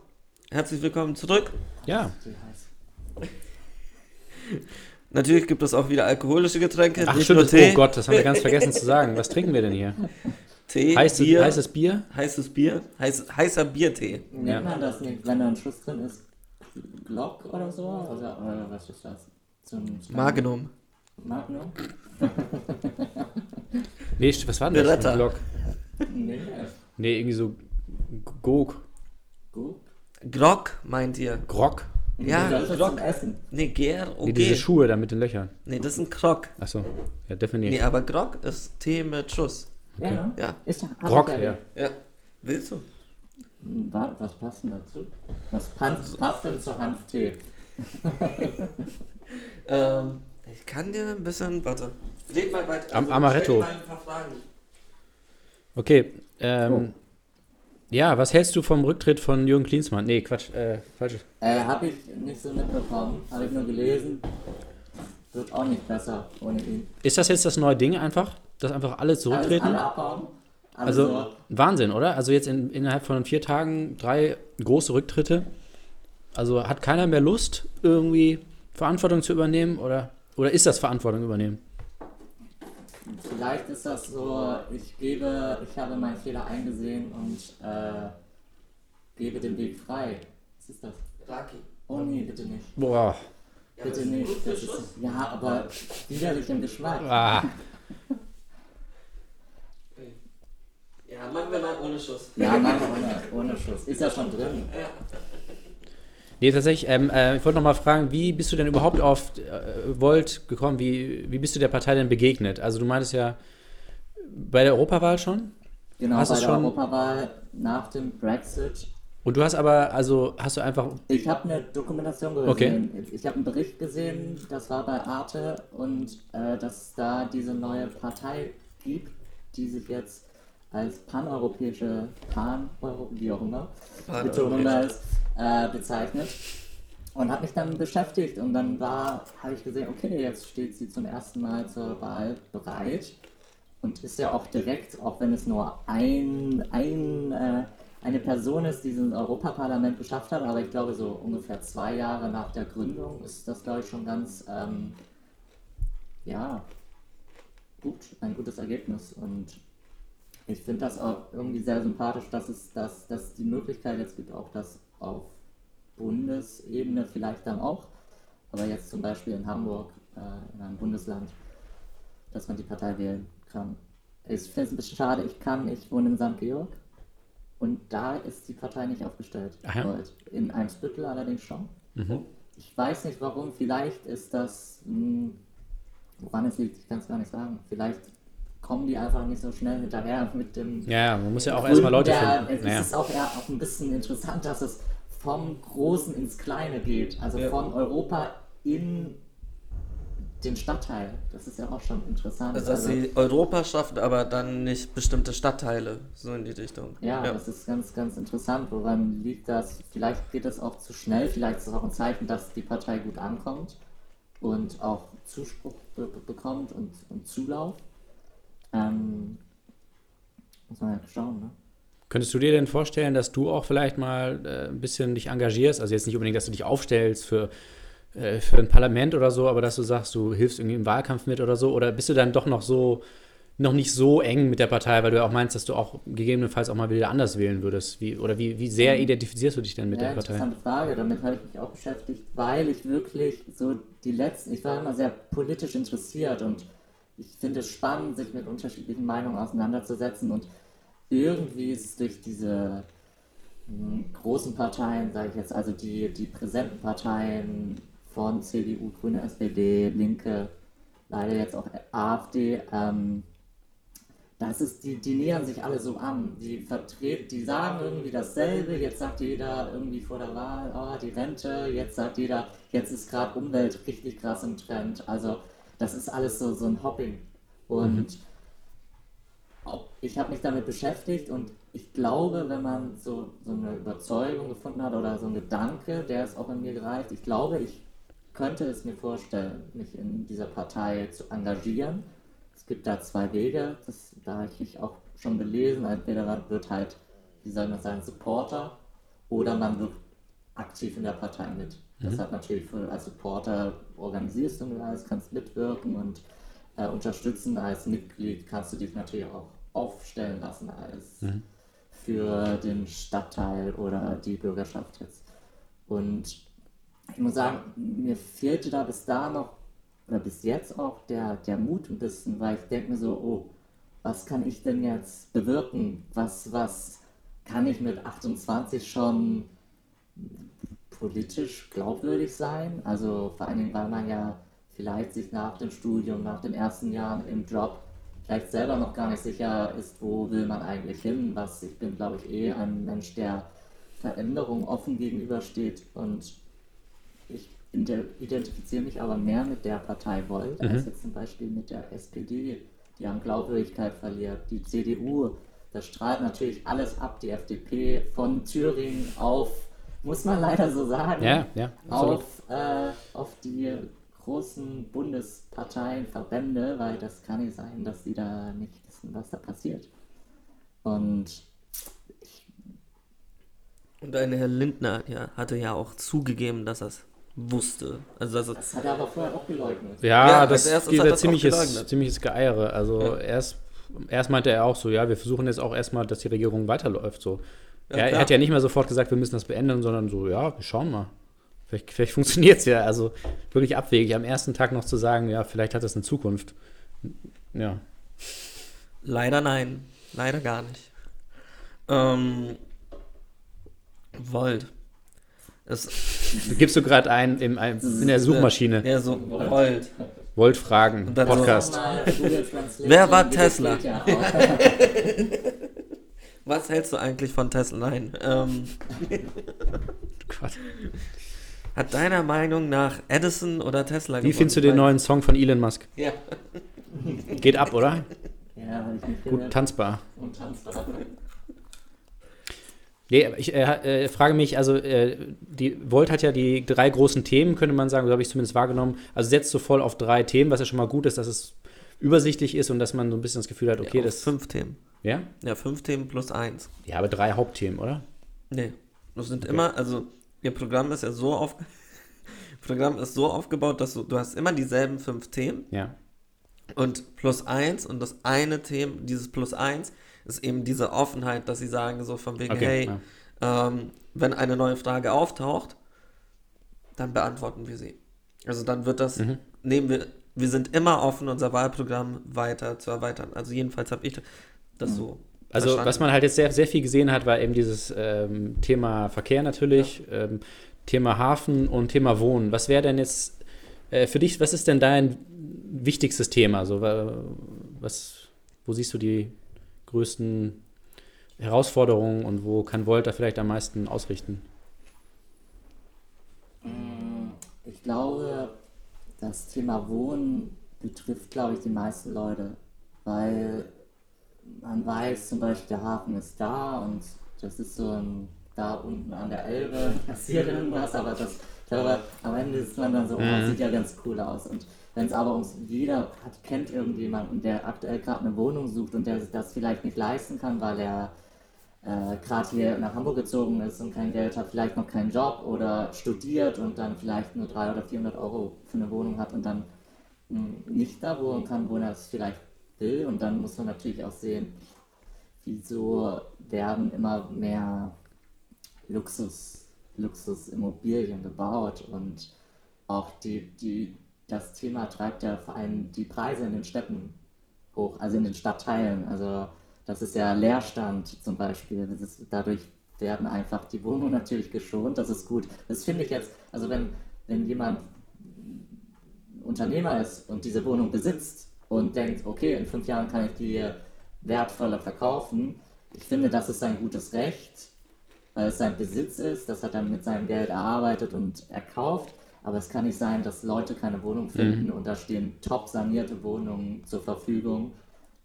herzlich willkommen zurück. Ja. *laughs* Natürlich gibt es auch wieder alkoholische Getränke, Ach nicht stimmt, nur das, Tee. oh Gott, das haben wir ganz vergessen zu sagen. Was trinken wir denn hier? *laughs* Tee, Heißes, Bier, heißes Bier? heißes Bier, heiß, heißer Biertee. Nennt Ja. man das nicht, wenn da ein Schuss drin ist? Glock oder so? Oder, oder was ist das? So Magnum. Magnum? *laughs* Nee, was war denn das? Beretta. Ein Glock? Nee. Nee, irgendwie so Gog. Gut. Grog, meint ihr? Grog? Ja, Grog. Essen. Nee, Ger, Nee, diese okay. Schuhe da mit den Löchern. Nee, das ist ein Krog. Achso, ja, definiert. Nee, aber Grog ist Tee mit Schuss. Ja, ne? Ja. Ist ja, ich ja. Ja. Willst du? Wa- Was passt denn dazu? Was passt, passt denn zu Hanftee? *laughs* Ähm, ich kann dir ein bisschen, warte. Leg mal weiter. Am- also, Amaretto. stell dir mal ein paar Fragen. Okay, ähm, ja, was hältst du vom Rücktritt von Jürgen Klinsmann? Nee, Quatsch, äh, falsch. Äh, hab ich nicht so mitbekommen. Habe ich nur gelesen. Wird auch nicht besser ohne ihn. Ist das jetzt das neue Ding einfach? Dass einfach alle Alles zurücktreten? alle abhauen. Alle Also so. Wahnsinn, oder? Also jetzt in, innerhalb von vier Tagen drei große Rücktritte. Also hat keiner mehr Lust, irgendwie Verantwortung zu übernehmen? Oder, oder ist das Verantwortung übernehmen? Vielleicht ist das so, ich gebe, ich habe meinen Fehler eingesehen und äh, gebe den Weg frei. Was ist das? Raki. Oh nee, bitte nicht. Boah. Bitte nicht. Das ist, ja, aber widerlich im Geschmack. Ah. *laughs* Ja, machen wir mal ohne Schuss. Ja, machen wir ohne, ohne Schuss. Ist ja schon drin. Nee, tatsächlich, ähm, äh, ich wollte noch mal fragen, wie bist du denn überhaupt auf äh, Volt gekommen? Wie, wie bist du der Partei denn begegnet? Also du meintest ja bei der Europawahl schon? Genau, Hast bei der schon- Europawahl nach dem Brexit. Und du hast aber, also hast du einfach, Ich habe eine Dokumentation gesehen. Okay. Ich habe einen Bericht gesehen, das war bei Arte und äh, dass es da diese neue Partei gibt, die sich jetzt als paneuropäische, pan wie auch immer, ist, äh, bezeichnet. Und habe mich dann beschäftigt und dann war, habe ich gesehen, okay, jetzt steht sie zum ersten Mal zur Wahl bereit und ist ja auch direkt, auch wenn es nur ein, ein, äh, eine Person ist, die dieses Europaparlament geschafft hat, aber ich glaube, so ungefähr zwei Jahre nach der Gründung ist das, glaube ich, schon ganz, ähm, ja, gut, ein gutes Ergebnis. Und ich finde das auch irgendwie sehr sympathisch, dass es dass, dass die Möglichkeit jetzt gibt, auch das auf Bundesebene vielleicht dann auch, aber jetzt zum Beispiel in Hamburg, äh, in einem Bundesland, dass man die Partei wählen kann. Ich finde es ein bisschen schade, ich kann, ich wohne in St. Georg und da ist die Partei nicht aufgestellt. Ach ja? Heute. In Eimsbüttel allerdings schon. Mhm. Ich weiß nicht warum, vielleicht ist das, mh, woran es liegt, ich kann es gar nicht sagen. Vielleicht kommen die einfach nicht so schnell hinterher mit dem ja, man muss ja auch erstmal Leute der, finden. Es Naja. ist auch, ja, auch ein bisschen interessant, dass es vom Großen ins Kleine geht. Also Ja. von Europa in den Stadtteil. Das ist ja auch schon interessant. Also, dass Also, sie Europa schaffen, aber dann nicht bestimmte Stadtteile, so in die Richtung. ja, das ist ganz, ganz interessant. Woran liegt das? Vielleicht geht es auch zu schnell. Vielleicht ist es auch ein Zeichen, dass die Partei gut ankommt und auch Zuspruch be bekommt und, und Zulauf. Ähm, muss man ja schauen, ne? Könntest du dir denn vorstellen, dass du auch vielleicht mal äh, ein bisschen dich engagierst? Also jetzt nicht unbedingt, dass du dich aufstellst für, äh, für ein Parlament oder so, aber dass du sagst, du hilfst irgendwie im Wahlkampf mit oder so? Oder bist du dann doch noch so, noch nicht so eng mit der Partei, weil du ja auch meinst, dass du auch gegebenenfalls auch mal wieder anders wählen würdest? Wie, oder wie, wie sehr identifizierst du dich denn mit ja, der Partei? interessante Frage. Damit habe ich mich auch beschäftigt, weil ich wirklich so die letzten, ich war immer sehr politisch interessiert und ich finde es spannend, sich mit unterschiedlichen Meinungen auseinanderzusetzen und irgendwie ist es durch diese mh, großen Parteien, sage ich jetzt, also die, die präsenten Parteien von CDU, Grüne, SPD, Linke, leider jetzt auch AfD, ähm, das ist, die, die nähern sich alle so an. Die vertreten, die sagen irgendwie dasselbe. Jetzt sagt jeder irgendwie vor der Wahl, oh, die Rente. Jetzt sagt jeder, jetzt ist gerade Umwelt richtig krass im Trend. Also, das ist alles so, so ein Hopping. Und ob- ich habe mich damit beschäftigt und ich glaube, wenn man so, so eine Überzeugung gefunden hat oder so ein Gedanke, der ist auch in mir gereift, ich glaube, ich könnte es mir vorstellen, mich in dieser Partei zu engagieren. Es gibt da zwei Wege, das, da habe ich mich auch schon belesen. Entweder man wird halt, wie soll man sagen, Supporter oder man wird aktiv in der Partei mit. Das hat natürlich für, als Supporter organisierst du alles, kannst mitwirken und äh, unterstützen. Als Mitglied kannst du dich natürlich auch aufstellen lassen als für den Stadtteil oder die Bürgerschaft jetzt. Und ich muss sagen, mir fehlte da bis da noch, oder bis jetzt auch, der, der Mut ein bisschen, weil ich denke mir so, oh, was kann ich denn jetzt bewirken? Was, was kann ich mit 28 schon politisch glaubwürdig sein? Also vor allen Dingen, weil man ja vielleicht sich nach dem Studium, nach den ersten Jahren im Job vielleicht selber noch gar nicht sicher ist, wo will man eigentlich hin. Was ich bin, glaube ich, eh ein Mensch, der Veränderung offen gegenübersteht und identifiziere mich aber mehr mit der Partei Volt als jetzt zum Beispiel mit der SPD, die an Glaubwürdigkeit verliert. Die CDU, das strahlt natürlich alles ab, die FDP von Thüringen auf, muss man leider so sagen, Ja, ja, auf, äh, auf die großen Bundesparteien, Verbände, weil das kann nicht sein, dass sie da nicht wissen, was da passiert. Und Und ein Herr Lindner ja, hatte ja auch zugegeben, dass er es wusste. Also, dass er, das hat er aber vorher auch geleugnet. Ja, Ja, das hat ja er's auch ziemliches, ziemliches Geeiere. Also erst, erst meinte er auch so, ja, wir versuchen jetzt auch erstmal, dass die Regierung weiterläuft. So. er, er klar. hat ja nicht mehr sofort gesagt, wir müssen das beenden, sondern so, ja, wir schauen mal. Vielleicht, vielleicht *laughs* funktioniert es ja. Also wirklich abwegig, am ersten Tag noch zu sagen, ja, vielleicht hat das eine Zukunft. Ja. leider nein. Leider gar nicht. Ähm, Volt. Es, Gibst du gerade ein, in, in der Suchmaschine, Ja, so Volt. wollt fragen, so- Podcast. Google Translate Wer war Tesla? *laughs* Was hältst du eigentlich von Tesla? Nein. Ähm, *laughs* Gott. hat deiner Meinung nach Edison oder Tesla Wie findest du den neuen Song von Elon Musk? Ja. Geht ab, oder? Ja, ich nicht Gut tanzbar. Und tanzbar. Nee, aber ich äh, äh, frage mich, also äh, die Volt hat ja die drei großen Themen, könnte man sagen, so habe ich zumindest wahrgenommen. Also setzt so voll auf drei Themen, was ja schon mal gut ist, dass es übersichtlich ist und dass man so ein bisschen das Gefühl hat, okay, ja, das. fünf Themen. Ja? Ja, fünf Themen plus eins. Ja, aber drei Hauptthemen, oder? Nee. Das sind immer, also ihr Programm ist ja so auf *laughs* Programm ist so aufgebaut, dass du, du hast immer dieselben fünf Themen Ja. und plus eins und das eine Thema, dieses plus eins, ist eben diese Offenheit, dass sie sagen so von wegen, Okay, hey, ja. ähm, wenn eine neue Frage auftaucht, dann beantworten wir sie. Also dann wird das, Mhm. nehmen wir, wir sind immer offen, unser Wahlprogramm weiter zu erweitern. Also jedenfalls habe ich das so. Also, verstanden. was man halt jetzt sehr, sehr viel gesehen hat, war eben dieses ähm, Thema Verkehr natürlich, ähm, Thema Hafen und Thema Wohnen. Was wäre denn jetzt äh, für dich, was ist denn dein wichtigstes Thema? So, wa- was, wo siehst du die größten Herausforderungen und wo kann Volt da vielleicht am meisten ausrichten? Ich glaube, das Thema Wohnen betrifft, glaube ich, die meisten Leute, weil man weiß zum Beispiel, der Hafen ist da und das ist so ein, da unten an der Elbe *laughs* passiert irgendwas, aber das, ich glaube, am Ende ist man dann so, oh, das sieht ja ganz cool aus. Und wenn es aber ums jeder hat, kennt irgendjemanden, der aktuell gerade eine Wohnung sucht und der sich das vielleicht nicht leisten kann, weil er äh, gerade hier nach Hamburg gezogen ist und kein Geld hat, vielleicht noch keinen Job oder studiert und dann vielleicht nur 300 oder 400 Euro für eine Wohnung hat und dann mh, nicht da wohnen kann, wo er es vielleicht will. Und dann muss man natürlich auch sehen, wieso werden immer mehr Luxus, Luxusimmobilien gebaut und auch die, die, das Thema treibt ja vor allem die Preise in den Städten hoch, also in den Stadtteilen. Also das ist ja Leerstand zum Beispiel. Ist, dadurch werden einfach die Wohnungen *laughs* natürlich geschont. Das ist gut. Das finde ich jetzt, also wenn, wenn jemand Unternehmer ist und diese Wohnung besitzt und denkt, okay, in fünf Jahren kann ich die wertvoller verkaufen, ich finde, das ist sein gutes Recht, weil es sein Besitz ist, das hat er mit seinem Geld erarbeitet und erkauft. Aber es kann nicht sein, dass Leute keine Wohnung finden und da stehen top sanierte Wohnungen zur Verfügung,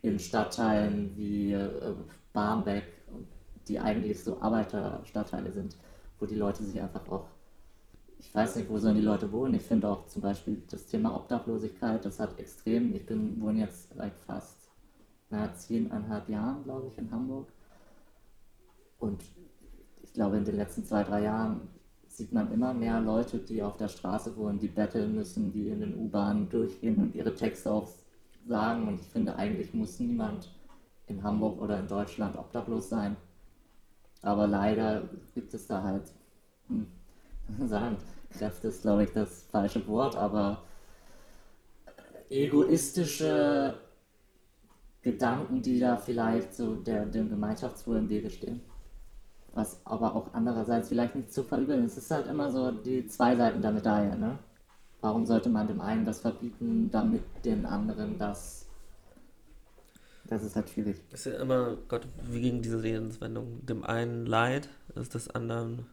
in Stadtteilen wie äh, Barmbek, die eigentlich so Arbeiterstadtteile sind, wo die Leute sich einfach auch, ich weiß nicht, wo sollen die Leute wohnen. Ich finde auch zum Beispiel das Thema Obdachlosigkeit, das hat extrem, ich bin wohne jetzt seit fast zehneinhalb Jahren, glaube ich, in Hamburg. Und ich glaube, in den letzten zwei, drei Jahren sieht man immer mehr Leute, die auf der Straße wohnen, die betteln müssen, die in den U-Bahnen durchgehen und ihre Texte auch sagen. Und ich finde, eigentlich muss niemand in Hamburg oder in Deutschland obdachlos sein. Aber leider gibt es da halt, hm, *laughs* sagen, Kräfte ist, glaube ich, das falsche Wort, aber egoistische Gedanken, die da vielleicht so der, dem Gemeinschaftswohl im Wege stehen. Was aber auch andererseits vielleicht nicht zu verübeln ist. Es ist halt immer so die zwei Seiten der Medaille, ne? Warum sollte man dem einen das verbieten, damit den anderen das. Das ist halt schwierig. Das ist ja immer, Gott, wie ging diese Redenswendung? Dem einen Leid, ist des anderen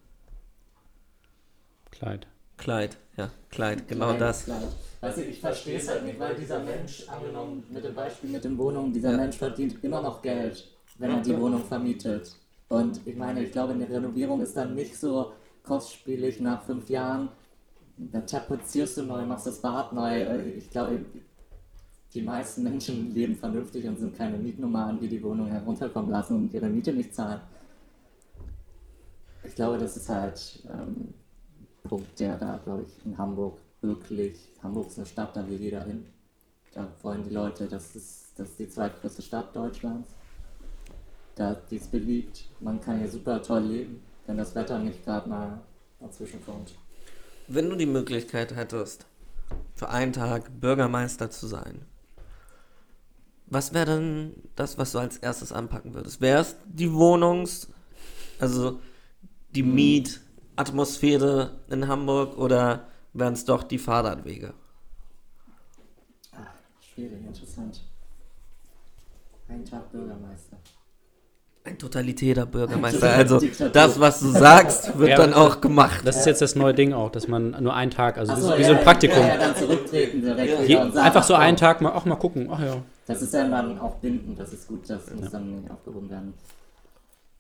Kleid. Kleid. Ja, Kleid, genau Kleid, das. Kleid. Weißt du, ich verstehe es halt nicht, weil dieser Mensch, angenommen mit dem Beispiel mit den Wohnungen, dieser Ja. Mensch verdient immer noch Geld, wenn er die Wohnung vermietet. Und ich meine, ich glaube, eine Renovierung ist dann nicht so kostspielig nach fünf Jahren. Da tapezierst du neu, machst das Bad neu. Äh, Ich glaube, die meisten Menschen leben vernünftig und sind keine Mietnomaden, die die Wohnung herunterkommen lassen und ihre Miete nicht zahlen. Ich glaube, das ist halt ähm, ein Punkt, der da, glaube ich, in Hamburg wirklich, Hamburg ist eine Stadt, da will jeder hin. Da wollen die Leute, das ist, das ist die zweitgrößte Stadt Deutschlands. Da, die ist beliebt, man kann hier super toll leben, wenn das Wetter nicht gerade mal dazwischen kommt. Wenn du die Möglichkeit hättest, für einen Tag Bürgermeister zu sein, was wäre denn das, was du als erstes anpacken würdest? Wäre es die Wohnungs-, also die Mietatmosphäre in Hamburg oder wären es doch die Fahrradwege? Ah, schwierig, interessant. Ein Tag Bürgermeister. Ein totalitärer Bürgermeister. Also das, was du sagst, wird Ja, dann auch gemacht. Das ist jetzt das neue Ding auch, dass man nur einen Tag, also Ach so, wie ja, so ein Praktikum. Ja, ja, dann zurücktreten direkt Je, einfach so ach, einen. Tag mal auch mal gucken. Ach ja. Das ist ja dann auch bindend, das ist gut, das muss dann nicht aufgehoben werden.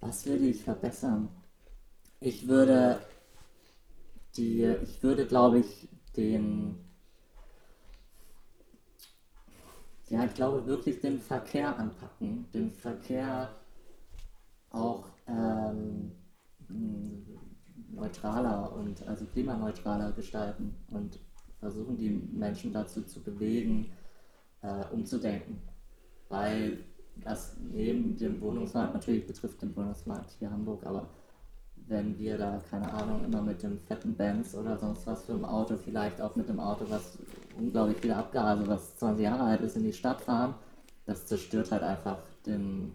Was würde ich verbessern? Ich würde die, ich würde glaube ich den, ja ich glaube wirklich den Verkehr anpacken, den Verkehr auch ähm, mh, neutraler und also klimaneutraler gestalten und versuchen die Menschen dazu zu bewegen, äh, umzudenken. Weil das neben dem Wohnungsmarkt, natürlich betrifft den Wohnungsmarkt hier Hamburg, aber wenn wir da, keine Ahnung, immer mit dem fetten Benz oder sonst was für ein Auto, vielleicht auch mit dem Auto, was unglaublich viele Abgase, was 20 Jahre alt ist, in die Stadt fahren, das zerstört halt einfach den,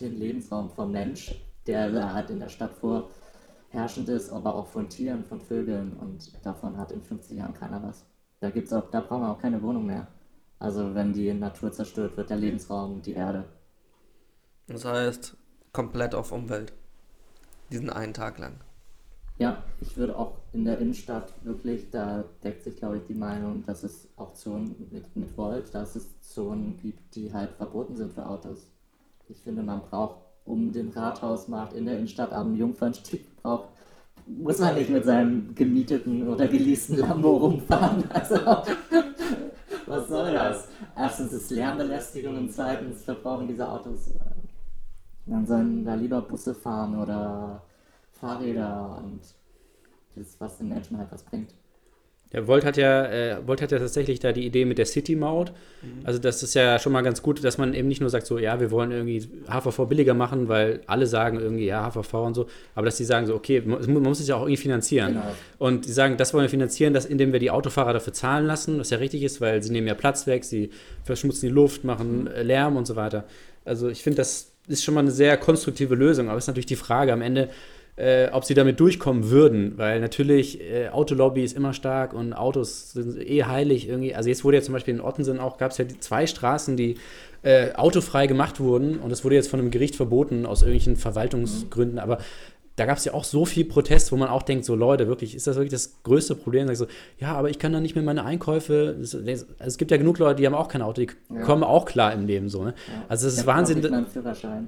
den Lebensraum vom Mensch, der halt in der Stadt vorherrschend ist, aber auch von Tieren, von Vögeln und davon hat in 50 Jahren keiner was. Da gibt's auch, da brauchen wir auch keine Wohnung mehr. Also wenn die Natur zerstört wird, der Lebensraum, die Erde. Das heißt, komplett auf Umwelt. Diesen einen Tag lang. Ja, ich würde auch in der Innenstadt wirklich, da deckt sich glaube ich die Meinung, dass es auch Zonen mit, mit Volt, dass es Zonen gibt, die halt verboten sind für Autos. Ich finde, man braucht um den Rathausmarkt in der Innenstadt am Jungfernstieg braucht, muss man nicht mit seinem gemieteten oder geleasten Lambo rumfahren. *laughs* Also, was soll das? Erstens ist Lärmbelästigung und zweitens verbrauchen diese Autos. Dann sollen da lieber Busse fahren oder Fahrräder und das, was den Menschen halt was bringt. Der Volt hat ja, äh, Volt hat ja tatsächlich da die Idee mit der City-Maut. Also das ist ja schon mal ganz gut, dass man eben nicht nur sagt so, ja, wir wollen irgendwie HVV billiger machen, weil alle sagen irgendwie, ja, HVV und so, aber dass die sagen so, okay, man muss es ja auch irgendwie finanzieren. Genau. Und die sagen, das wollen wir finanzieren, das, indem wir die Autofahrer dafür zahlen lassen, was ja richtig ist, weil sie nehmen ja Platz weg, sie verschmutzen die Luft, machen äh, Lärm und so weiter. Also ich finde, das ist schon mal eine sehr konstruktive Lösung, aber es ist natürlich die Frage am Ende, äh, ob sie damit durchkommen würden, weil natürlich äh, Autolobby ist immer stark und Autos sind eh heilig irgendwie. Also jetzt wurde ja zum Beispiel in Ottensen auch, gab es ja die zwei Straßen, die äh, autofrei gemacht wurden und es wurde jetzt von einem Gericht verboten aus irgendwelchen Verwaltungsgründen, aber da gab es ja auch so viel Protest, wo man auch denkt, so Leute, wirklich, ist das wirklich das größte Problem? Sag so, ja, aber ich kann da nicht mehr meine Einkäufe. das- das- Es gibt ja genug Leute, die haben auch kein Auto, die Ja. kommen auch klar im Leben so. Ne? Also es Ich ist auch Wahnsinn.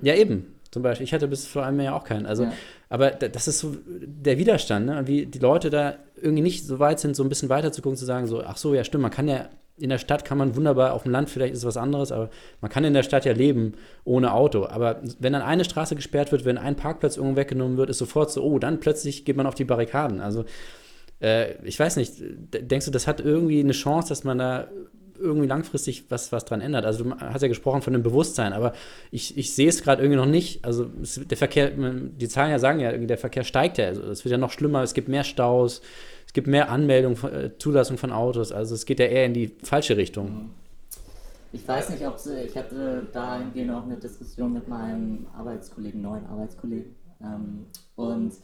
Ja, eben. Zum Beispiel, ich hatte bis vor einem Jahr auch keinen. Also, Ja. aber da- das ist so der Widerstand, ne? Wie die Leute da irgendwie nicht so weit sind, so ein bisschen weiter zu gucken, zu sagen, so, ach so, ja, stimmt, man kann ja, in der Stadt kann man wunderbar, auf dem Land vielleicht ist es was anderes, aber man kann in der Stadt ja leben ohne Auto. Aber wenn dann eine Straße gesperrt wird, wenn ein Parkplatz irgendwo weggenommen wird, ist sofort so, oh, dann plötzlich geht man auf die Barrikaden. Also, äh, ich weiß nicht, denkst du, das hat irgendwie eine Chance, dass man da irgendwie langfristig was, was dran ändert? Also, du hast ja gesprochen von dem Bewusstsein, aber ich, ich sehe es gerade irgendwie noch nicht. Also, es, der Verkehr, die Zahlen ja sagen ja, der Verkehr steigt ja. Also, es wird ja noch schlimmer, es gibt mehr Staus, es gibt mehr Anmeldungen, äh, Zulassung von Autos. Also, es geht ja eher in die falsche Richtung. Ich weiß nicht, ob sie, ich hatte dahingehend auch eine Diskussion mit meinem Arbeitskollegen, neuen Arbeitskollegen. Ähm, und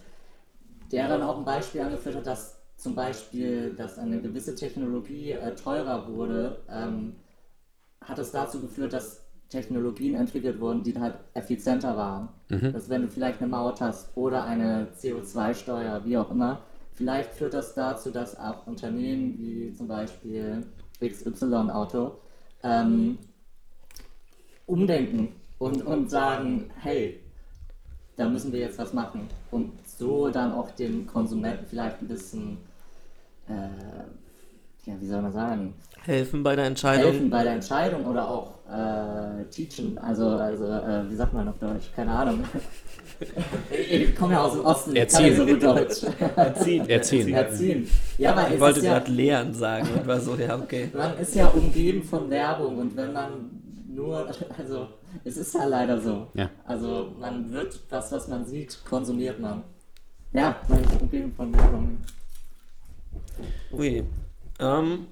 der dann auch ein Beispiel angeführt hat, dass zum Beispiel, dass eine gewisse Technologie äh, teurer wurde, ähm, hat es dazu geführt, dass Technologien entwickelt wurden, die halt effizienter waren. Dass wenn du vielleicht eine Maut hast oder eine CO2-Steuer, wie auch immer, vielleicht führt das dazu, dass auch Unternehmen wie zum Beispiel XY-Auto ähm, umdenken und, und sagen, hey, da müssen wir jetzt was machen. Und so dann auch dem Konsumenten vielleicht ein bisschen, äh, ja, wie soll man sagen, Helfen bei der Entscheidung. helfen bei der Entscheidung oder auch äh, teachen. Also, also äh, wie sagt man auf Deutsch? Keine Ahnung. ich, komme ja aus dem Osten, Erziehen. so gut Deutsch. Erziehen. *laughs* Erziehen. Erziehen. Ja, weil Ich wollte ja, gerade lehren sagen und war so, ja, okay. man ist ja umgeben von Werbung und wenn man nur, also es ist ja leider so. Ja. Also man wird das, was man sieht, konsumiert man. Ja, man ist umgeben von Werbung. Ui. Ähm,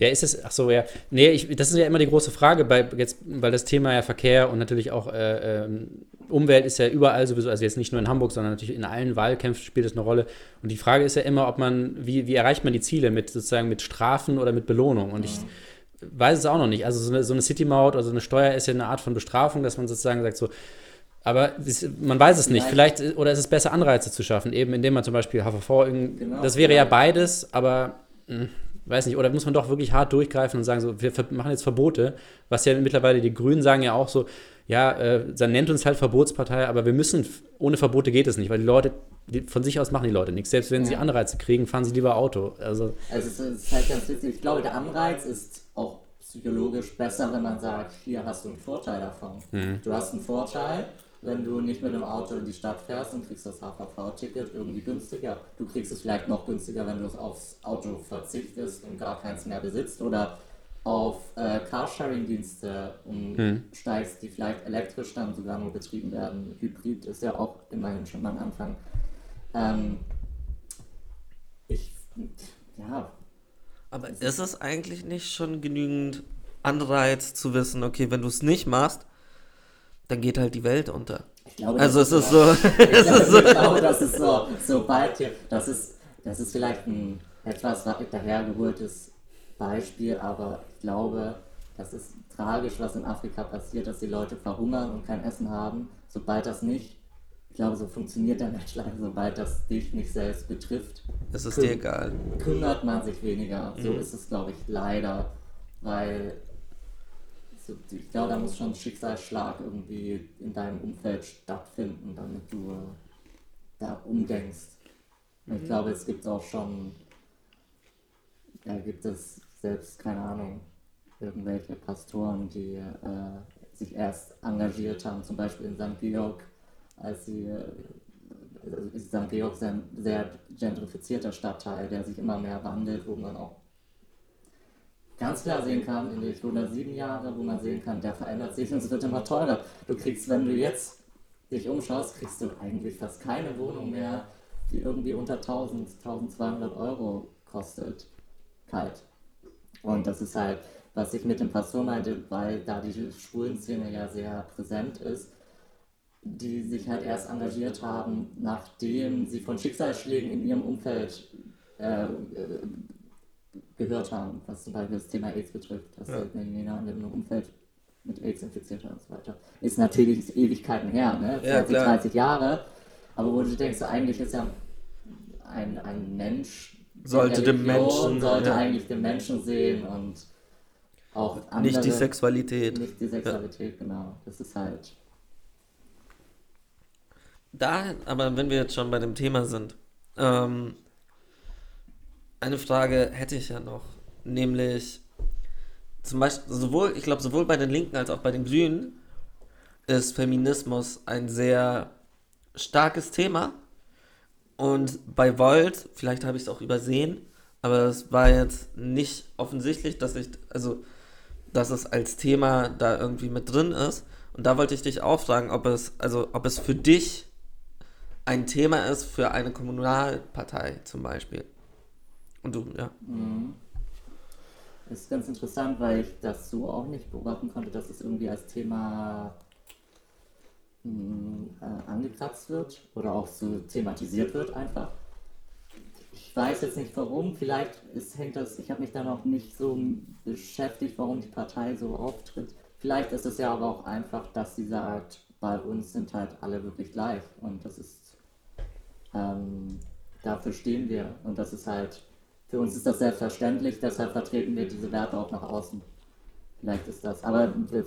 Der ist es, ach so, ja. Nee, ich, das ist ja immer die große Frage, bei, jetzt, weil das Thema ja Verkehr und natürlich auch äh, ähm, Umwelt ist ja überall sowieso, also jetzt nicht nur in Hamburg, sondern natürlich in allen Wahlkämpfen spielt das eine Rolle. Und die Frage ist ja immer, ob man, wie, wie erreicht man die Ziele mit sozusagen mit Strafen oder mit Belohnung? Und ich weiß es auch noch nicht. Also so eine, so eine City-Maut, also eine Steuer ist ja eine Art von Bestrafung, dass man sozusagen sagt so, aber das, man weiß es nicht. Vielleicht, oder ist es besser, Anreize zu schaffen, eben indem man zum Beispiel HVV, Genau. das wäre ja beides, aber mh, weiß nicht, oder muss man doch wirklich hart durchgreifen und sagen, so, wir machen jetzt Verbote, was ja mittlerweile die Grünen sagen ja auch so, ja, äh, dann nennt uns halt Verbotspartei, aber wir müssen, ohne Verbote geht es nicht, weil die Leute, die, von sich aus machen die Leute nichts. Selbst wenn sie Ja. Anreize kriegen, fahren sie lieber Auto. Also, Also es ist halt ganz witzig. Ich glaube, der Anreiz ist auch psychologisch besser, wenn man sagt, hier hast du einen Vorteil davon. Du hast einen Vorteil, wenn du nicht mit dem Auto in die Stadt fährst und kriegst das HVV-Ticket irgendwie günstiger. Du kriegst es vielleicht noch günstiger, wenn du aufs Auto verzichtest und gar keins mehr besitzt oder auf äh, Carsharing-Dienste umsteigst, die vielleicht elektrisch dann sogar nur betrieben werden. Hybrid ist ja auch immerhin schon mal ein Anfang. Ähm, ich, ja, aber ist es eigentlich nicht schon genügend Anreiz zu wissen, okay, wenn du es nicht machst, dann geht halt die Welt unter. Ich glaube, Also das es ist so, *laughs* Ich glaube, ich glaube, das ist so, sobald hier, das ist, das ist vielleicht ein etwas dahergeholtes Beispiel, aber ich glaube, das ist tragisch, was in Afrika passiert, dass die Leute verhungern und kein Essen haben. Sobald das nicht, ich glaube, so funktioniert der Mensch leider, sobald das dich nicht selbst betrifft, es ist dir egal. kümmert man sich weniger. So ist es, glaube ich, leider, weil ich glaube, da muss schon ein Schicksalsschlag irgendwie in deinem Umfeld stattfinden, damit du äh, da umdenkst. Und ich glaube, es gibt auch schon, da gibt es selbst, keine Ahnung, irgendwelche Pastoren, die äh, sich erst engagiert haben, zum Beispiel in St. Georg, als sie äh, ist St. Georg ist ein sehr gentrifizierter Stadtteil, der sich immer mehr wandelt, wo man auch ganz klar sehen kann, in den oder sieben Jahre, wo man sehen kann, der verändert sich und es wird immer teurer. Du kriegst, wenn du jetzt dich umschaust, kriegst du eigentlich fast keine Wohnung mehr, die irgendwie unter 1000, 1200 Euro kostet. Kalt. Und das ist halt, was ich mit dem Pastor meinte, weil da die Schwulenszene ja sehr präsent ist, die sich halt erst engagiert haben, nachdem sie von Schicksalsschlägen in ihrem Umfeld äh, äh, gehört haben, was zum Beispiel das Thema AIDS betrifft, dass Ja. jemand in einem Umfeld mit AIDS infiziert hat und so weiter. Ist natürlich Ewigkeiten her, ne? 20, Ja, klar. 30 Jahre. aber wo du denkst, eigentlich ist ja ein, ein Mensch Sollte dem Menschen, sollte ja. eigentlich den Menschen sehen und auch andere, Nicht die Sexualität. nicht die Sexualität, genau. Das ist halt Da, aber wenn wir jetzt schon bei dem Thema sind, ähm, eine Frage hätte ich ja noch, nämlich zum Beispiel sowohl, ich glaube sowohl bei den Linken als auch bei den Grünen ist Feminismus ein sehr starkes Thema und bei Volt, vielleicht habe ich es auch übersehen, aber es war jetzt nicht offensichtlich, dass ich, also dass es als Thema da irgendwie mit drin ist. Und da wollte ich dich auch fragen, ob es, also ob es für dich ein Thema ist für eine Kommunalpartei zum Beispiel. Und du, ja. Das ist ganz interessant, weil ich das so auch nicht beobachten konnte, dass es irgendwie als Thema mh, äh, angekratzt wird oder auch so thematisiert wird einfach. Ich weiß jetzt nicht warum, vielleicht ist, hängt das, ich habe mich da noch nicht so beschäftigt, warum die Partei so auftritt. Vielleicht ist es ja aber auch einfach, dass sie sagt, bei uns sind halt alle wirklich gleich und das ist, ähm, dafür stehen wir und das ist halt, für uns ist das selbstverständlich, deshalb vertreten wir diese Werte auch nach außen. Vielleicht ist das, aber das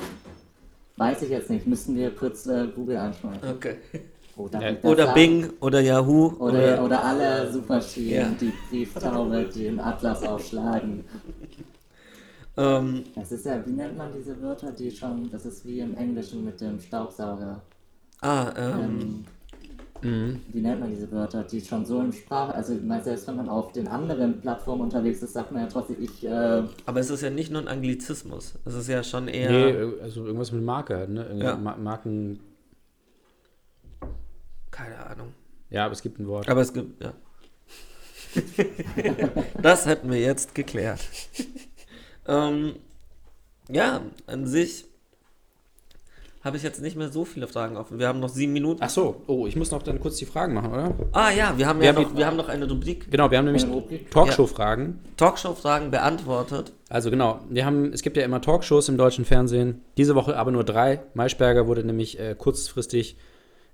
weiß ich jetzt nicht, müssten wir kurz äh, Google anschauen. Okay. Oder, Ja, Oder. Bing oder Yahoo Oder, oder alle Suchmaschinen, Ja. die Brieftaube, die den Atlas aufschlagen. ähm, Das ist ja, wie nennt man diese Wörter, die schon, das ist wie im Englischen mit dem Staubsauger. ah, ähm, Ähm, Wie nennt man diese Wörter, die schon so in Sprache, also ich meine, selbst wenn man auf den anderen Plattformen unterwegs ist, sagt man ja trotzdem, ich, äh, aber es ist ja nicht nur ein Anglizismus. Es ist ja schon eher. Nee, also irgendwas mit Marke halt, ne? Ja. Ma Marken. Keine Ahnung. Ja, aber es gibt ein Wort. Aber es gibt, ja. *laughs* das hätten wir jetzt geklärt. *laughs* ähm, ja, an sich habe ich jetzt nicht mehr so viele Fragen offen. Wir haben noch sieben Minuten. Ach so, oh, ich muss noch dann kurz die Fragen machen, oder? Ah ja, wir haben Wir ja haben noch, die- wir haben noch eine Rubrik. Genau, wir haben nämlich Eine Rubrik? Talkshow-Fragen. Talkshow-Fragen beantwortet. Also genau, wir haben, es gibt ja immer Talkshows im deutschen Fernsehen. Diese Woche aber nur drei. Maischberger wurde nämlich äh, kurzfristig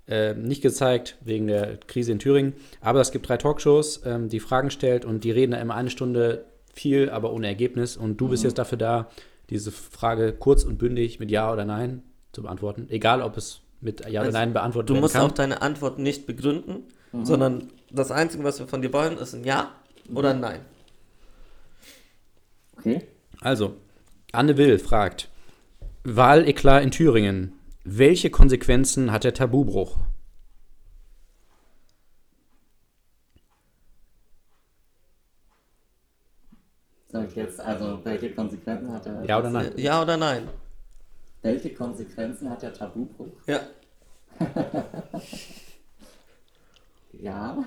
äh, nicht gezeigt wegen der Krise in Thüringen. Aber es gibt drei Talkshows, ähm, die Fragen stellt und die reden da immer eine Stunde viel, aber ohne Ergebnis. Und du bist jetzt dafür da, diese Frage kurz und bündig mit Ja oder Nein zu beantworten. Egal, ob es mit Ja oder Also, Nein beantwortet Du werden musst kann. auch deine Antwort nicht begründen, sondern das Einzige, was wir von dir wollen, ist ein Ja oder ein Nein. okay. Also, Anne Will fragt: Wahleklat in Thüringen. Welche Konsequenzen hat der Tabubruch? Soll ich jetzt, also, welche Konsequenzen hat der, Ja oder nein? Ja oder Nein? Welche Konsequenzen hat der Tabubruch? Ja. *laughs* Ja,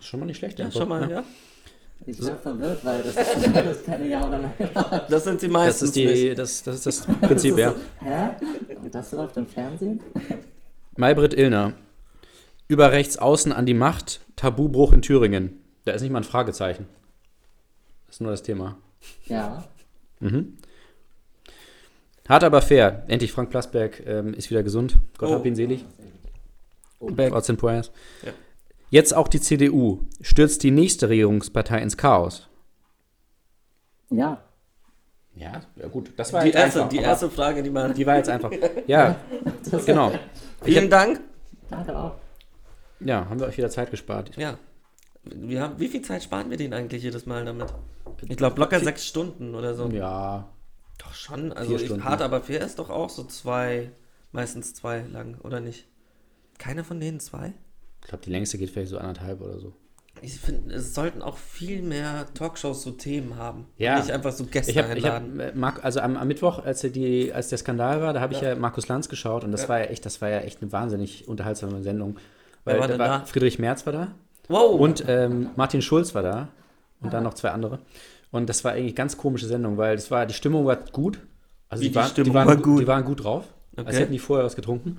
Schon mal nicht schlecht. Ja, schon mal, ne? ja. ich bin verwirrt, weil das ist, das ist keine Ja oder Nein. Das sind Das ist, die, nicht. das, das ist das Prinzip, *laughs* ja. Hä? Und das läuft im Fernsehen? *laughs* Maybrit Illner. Über rechts außen an die Macht, Tabubruch in Thüringen. Da ist nicht mal ein Fragezeichen. Das ist nur das Thema. Ja. Hart aber fair. Endlich Frank Plasberg ähm, ist wieder gesund. Gott Oh. hab ihn selig. Back. Thoughts and prayers. Ja. Jetzt auch die CDU. Stürzt die nächste Regierungspartei ins Chaos. Ja. Ja, ja gut. Das war Die jetzt erste, einfach, die erste Frage, die man. Die war jetzt einfach. *laughs* Ja, genau. Vielen Dank. Danke auch. Ja, haben wir euch wieder Zeit gespart. Ja. Wir haben, wie viel Zeit sparen wir denen eigentlich jedes Mal damit? Ich glaube locker sechs Stunden oder so. Ja, Doch schon. Also ich, hart aber fair ist doch auch so zwei, meistens zwei lang, oder nicht? Keiner von denen zwei? ich glaube, die längste geht vielleicht so anderthalb oder so. Ich finde, es sollten auch viel mehr Talkshows so Themen haben. Ja. Nicht einfach so Gäste Ich ich einladen. hab, äh, Mark, also am, am Mittwoch, als, die, als der Skandal war, da habe ich ja Markus Lanz geschaut und das Ja. war ja echt, das war ja echt eine wahnsinnig unterhaltsame Sendung. Wer Weil war da denn da? Friedrich Merz war da wow. und ähm, Martin Schulz war da und dann noch zwei andere. Und das war eigentlich eine ganz komische Sendung, weil das war, die Stimmung war gut. Also die, die waren, Stimmung die waren war gut? Die waren gut drauf. Als Okay. hätten die vorher was getrunken.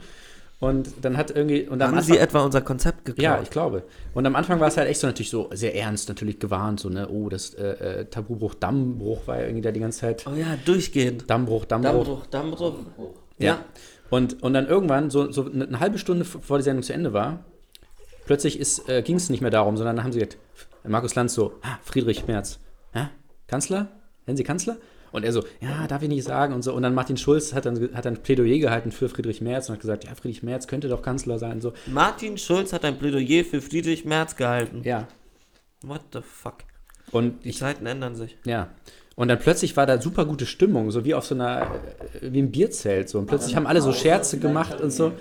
Und dann hat irgendwie. Und haben Anfang- Sie etwa unser Konzept geklaut? ja, ich glaube. Und am Anfang war es halt echt so natürlich so sehr ernst, natürlich gewarnt, so, ne, oh, das äh, äh, Tabubruch, Dammbruch war ja irgendwie da die ganze Zeit. Oh ja, durchgehend. Dammbruch, Dammbruch. Dammbruch, Dammbruch. Ja. Und, und dann irgendwann, so, so eine, eine halbe Stunde vor die Sendung zu Ende war, plötzlich äh, ging es nicht mehr darum, sondern dann haben sie gesagt, Markus Lanz so, ah, Friedrich Merz, Hä? Kanzler? Nennen Sie Kanzler? Und er so, ja, darf ich nicht sagen und so. Und dann Martin Schulz hat dann, hat dann Plädoyer gehalten für Friedrich Merz und hat gesagt, ja, Friedrich Merz könnte doch Kanzler sein. und So, Martin Schulz hat ein Plädoyer für Friedrich Merz gehalten. ja. What the fuck? Und Die ich, Zeiten ändern sich. ja. Und dann plötzlich war da super gute Stimmung, so wie auf so einer, äh, wie im Bierzelt. So. Und plötzlich haben alle so Scherze gemacht und so.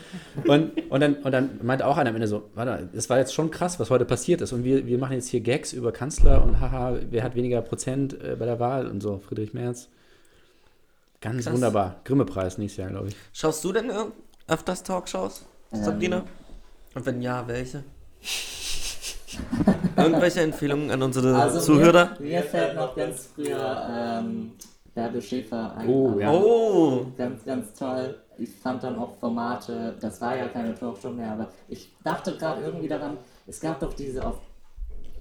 Und, und, dann, und dann meinte auch einer am Ende so, warte, es war jetzt schon krass, was heute passiert ist. Und wir, wir machen jetzt hier Gags über Kanzler und haha, wer hat weniger Prozent äh, bei der Wahl und so, Friedrich Merz. Ganz Krass. wunderbar. Grimme-Preis nächstes Jahr, glaube ich. Schaust du denn irg- öfters Talkshows, Sabrina? Und wenn ja, welche? Irgendwelche Empfehlungen an unsere Also Zuhörer? Mir, mir fällt noch ganz früher ähm, Bärbel Schäfer ein. Oh, ja. Oh, Ganz, ganz toll. Ich fand dann auch Formate, das war ja keine Talkshow mehr, aber ich dachte gerade irgendwie daran, es gab doch diese auf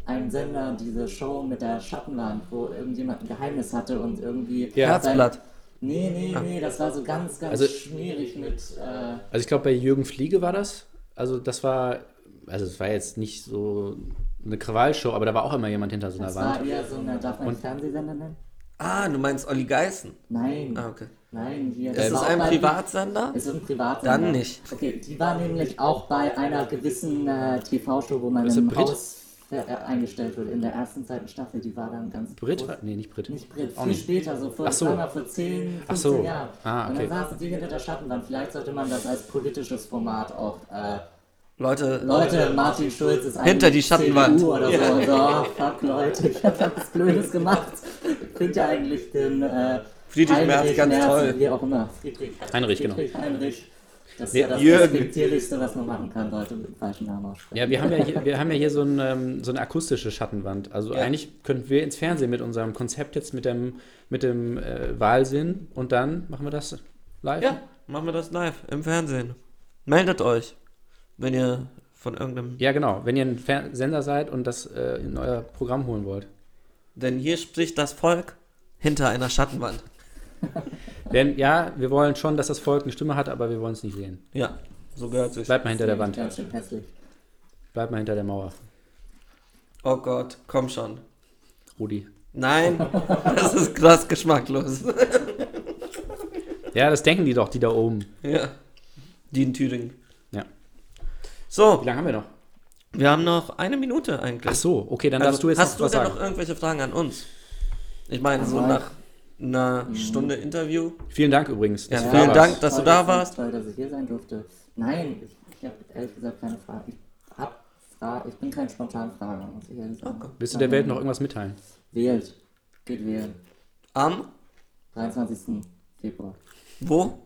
einem Sender, diese Show mit der Schattenwand, wo irgendjemand ein Geheimnis hatte und irgendwie. Ja. Herzblatt. Nee, nee, nee, das war so ganz, ganz Also- schmierig mit. Äh, Also ich glaube, bei Jürgen Fliege war das. Also das war, also es war jetzt nicht so eine Krawallshow, aber da war auch immer jemand hinter so einer das war Wand. eher so eine, darf man einen Fernsehsender nennen? Ah, du meinst Olli Geißen? Nein, Ah, okay. nein, hier. Ist das war auch ein Privatsender? Ist ein Privatsender. Dann nicht. Okay, die war nämlich auch bei einer gewissen äh, TV-Show, wo man Ist im Brit? Haus äh, eingestellt wird. In der ersten, zweiten Staffel, die war dann ganz Brit? groß. war- Nee, nicht Brit. Nicht Brit, Auch viel nicht. später, so vor, Ach so. vor 10, 15 Ach so. Jahren. Ah, Und okay. dann saßen die hinter der Schattenwand. Vielleicht sollte man das als politisches Format auch. Äh, Leute, Leute, Martin Schulz ist Hinter die eigentlich Schattenwand. CDU oder so. Und so, oh, fuck Leute, ich hab was Blödes gemacht. Finde ja eigentlich den äh, Friedrich Merz ganz toll. Wie auch immer. Friedrich, Heinrich, genau. Friedrich Heinrich. Das ist ja das respektierlichste, was man machen kann, Leute mit dem falschen Namen aussprechen. Ja, wir haben ja hier, wir haben ja hier so, ein, ähm, so eine akustische Schattenwand. Also Ja. eigentlich könnten wir ins Fernsehen mit unserem Konzept jetzt mit dem, mit dem äh, Wahlsinn und dann machen wir das live. ja, machen wir das live im Fernsehen. Meldet euch, wenn ihr von irgendeinem. Ja, genau. Wenn ihr ein Fer Sender seid und das äh, in euer Programm holen wollt. Denn hier spricht das Volk hinter einer Schattenwand. *laughs* Denn ja, wir wollen schon, dass das Volk eine Stimme hat, aber wir wollen es nicht sehen. Ja, so gehört sich. Bleibt mal hinter der Wand. Bleibt mal hinter der Mauer, Oh Gott, komm schon. Rudi. Nein, *laughs* das ist krass geschmacklos. Ja, das denken die doch, die da oben. ja, die in Thüringen. So, Wie lange haben wir noch? wir haben noch eine Minute eigentlich. Ach so, okay, dann Also, darfst du jetzt hast noch du was denn sagen. noch irgendwelche Fragen an uns? Ich meine, so nach einer Stunde Interview. Vielen Dank übrigens. Ja, dass du vielen da Dank, warst. dass du Toll, da dass- warst. Toll, dass ich hier sein durfte. Nein, ich, ich habe ehrlich gesagt keine Frage. Ich, hab Fra ich bin kein Spontanfrager, muss ich ehrlich sagen. Willst du der Welt noch irgendwas mitteilen? Wählt. Geht wählen. Am? 23. Februar Wo?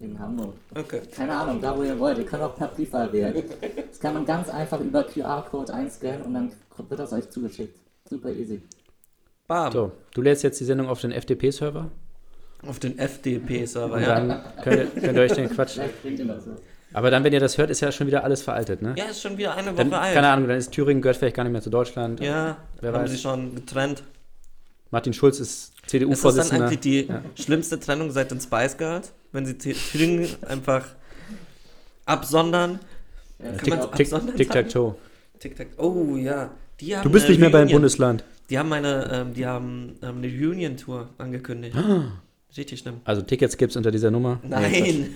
In Hamburg. Okay. Keine Ahnung, da wo ihr wollt. Ihr könnt auch per Briefwahl wählen. Das kann man ganz einfach über QR-Code einscannen und dann wird das euch zugeschickt. Super easy. Bam. So, du lädst jetzt die Sendung auf den FDP-Server Auf den FDP-Server, ja. dann könnt ihr, könnt ihr euch den Quatsch. Aber dann, wenn ihr das hört, ist ja schon wieder alles veraltet, ne? Ja, ist schon wieder eine Dann, Woche alt. keine Ahnung, dann ist Thüringen gehört vielleicht gar nicht mehr zu Deutschland. Ja, Wer haben weiß. sie schon getrennt. Martin Schulz ist Ist das dann CDU-Vorsitzender. eigentlich die schlimmste Trennung seit den Spice Girls? Wenn sie Thüringen einfach absondern? Ja, Kann Tic- man Tic- absondern? Tic-Tac-Toe. Tic-Tac. Oh ja. Die haben Du bist nicht mehr beim. Bundesland. Die haben eine, ähm, die haben ähm, eine Reunion-Tour angekündigt. Richtig schlimm. Also Tickets gibt es unter dieser Nummer. Nein.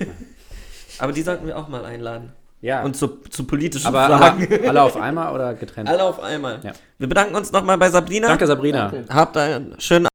*laughs* Aber die sollten wir auch mal einladen. Ja, Und zu, zu politischen aber Fragen. alle, alle auf einmal oder getrennt? Alle auf einmal. Ja. Wir bedanken uns nochmal bei Sabrina. Danke, Sabrina. Danke. Habt einen schönen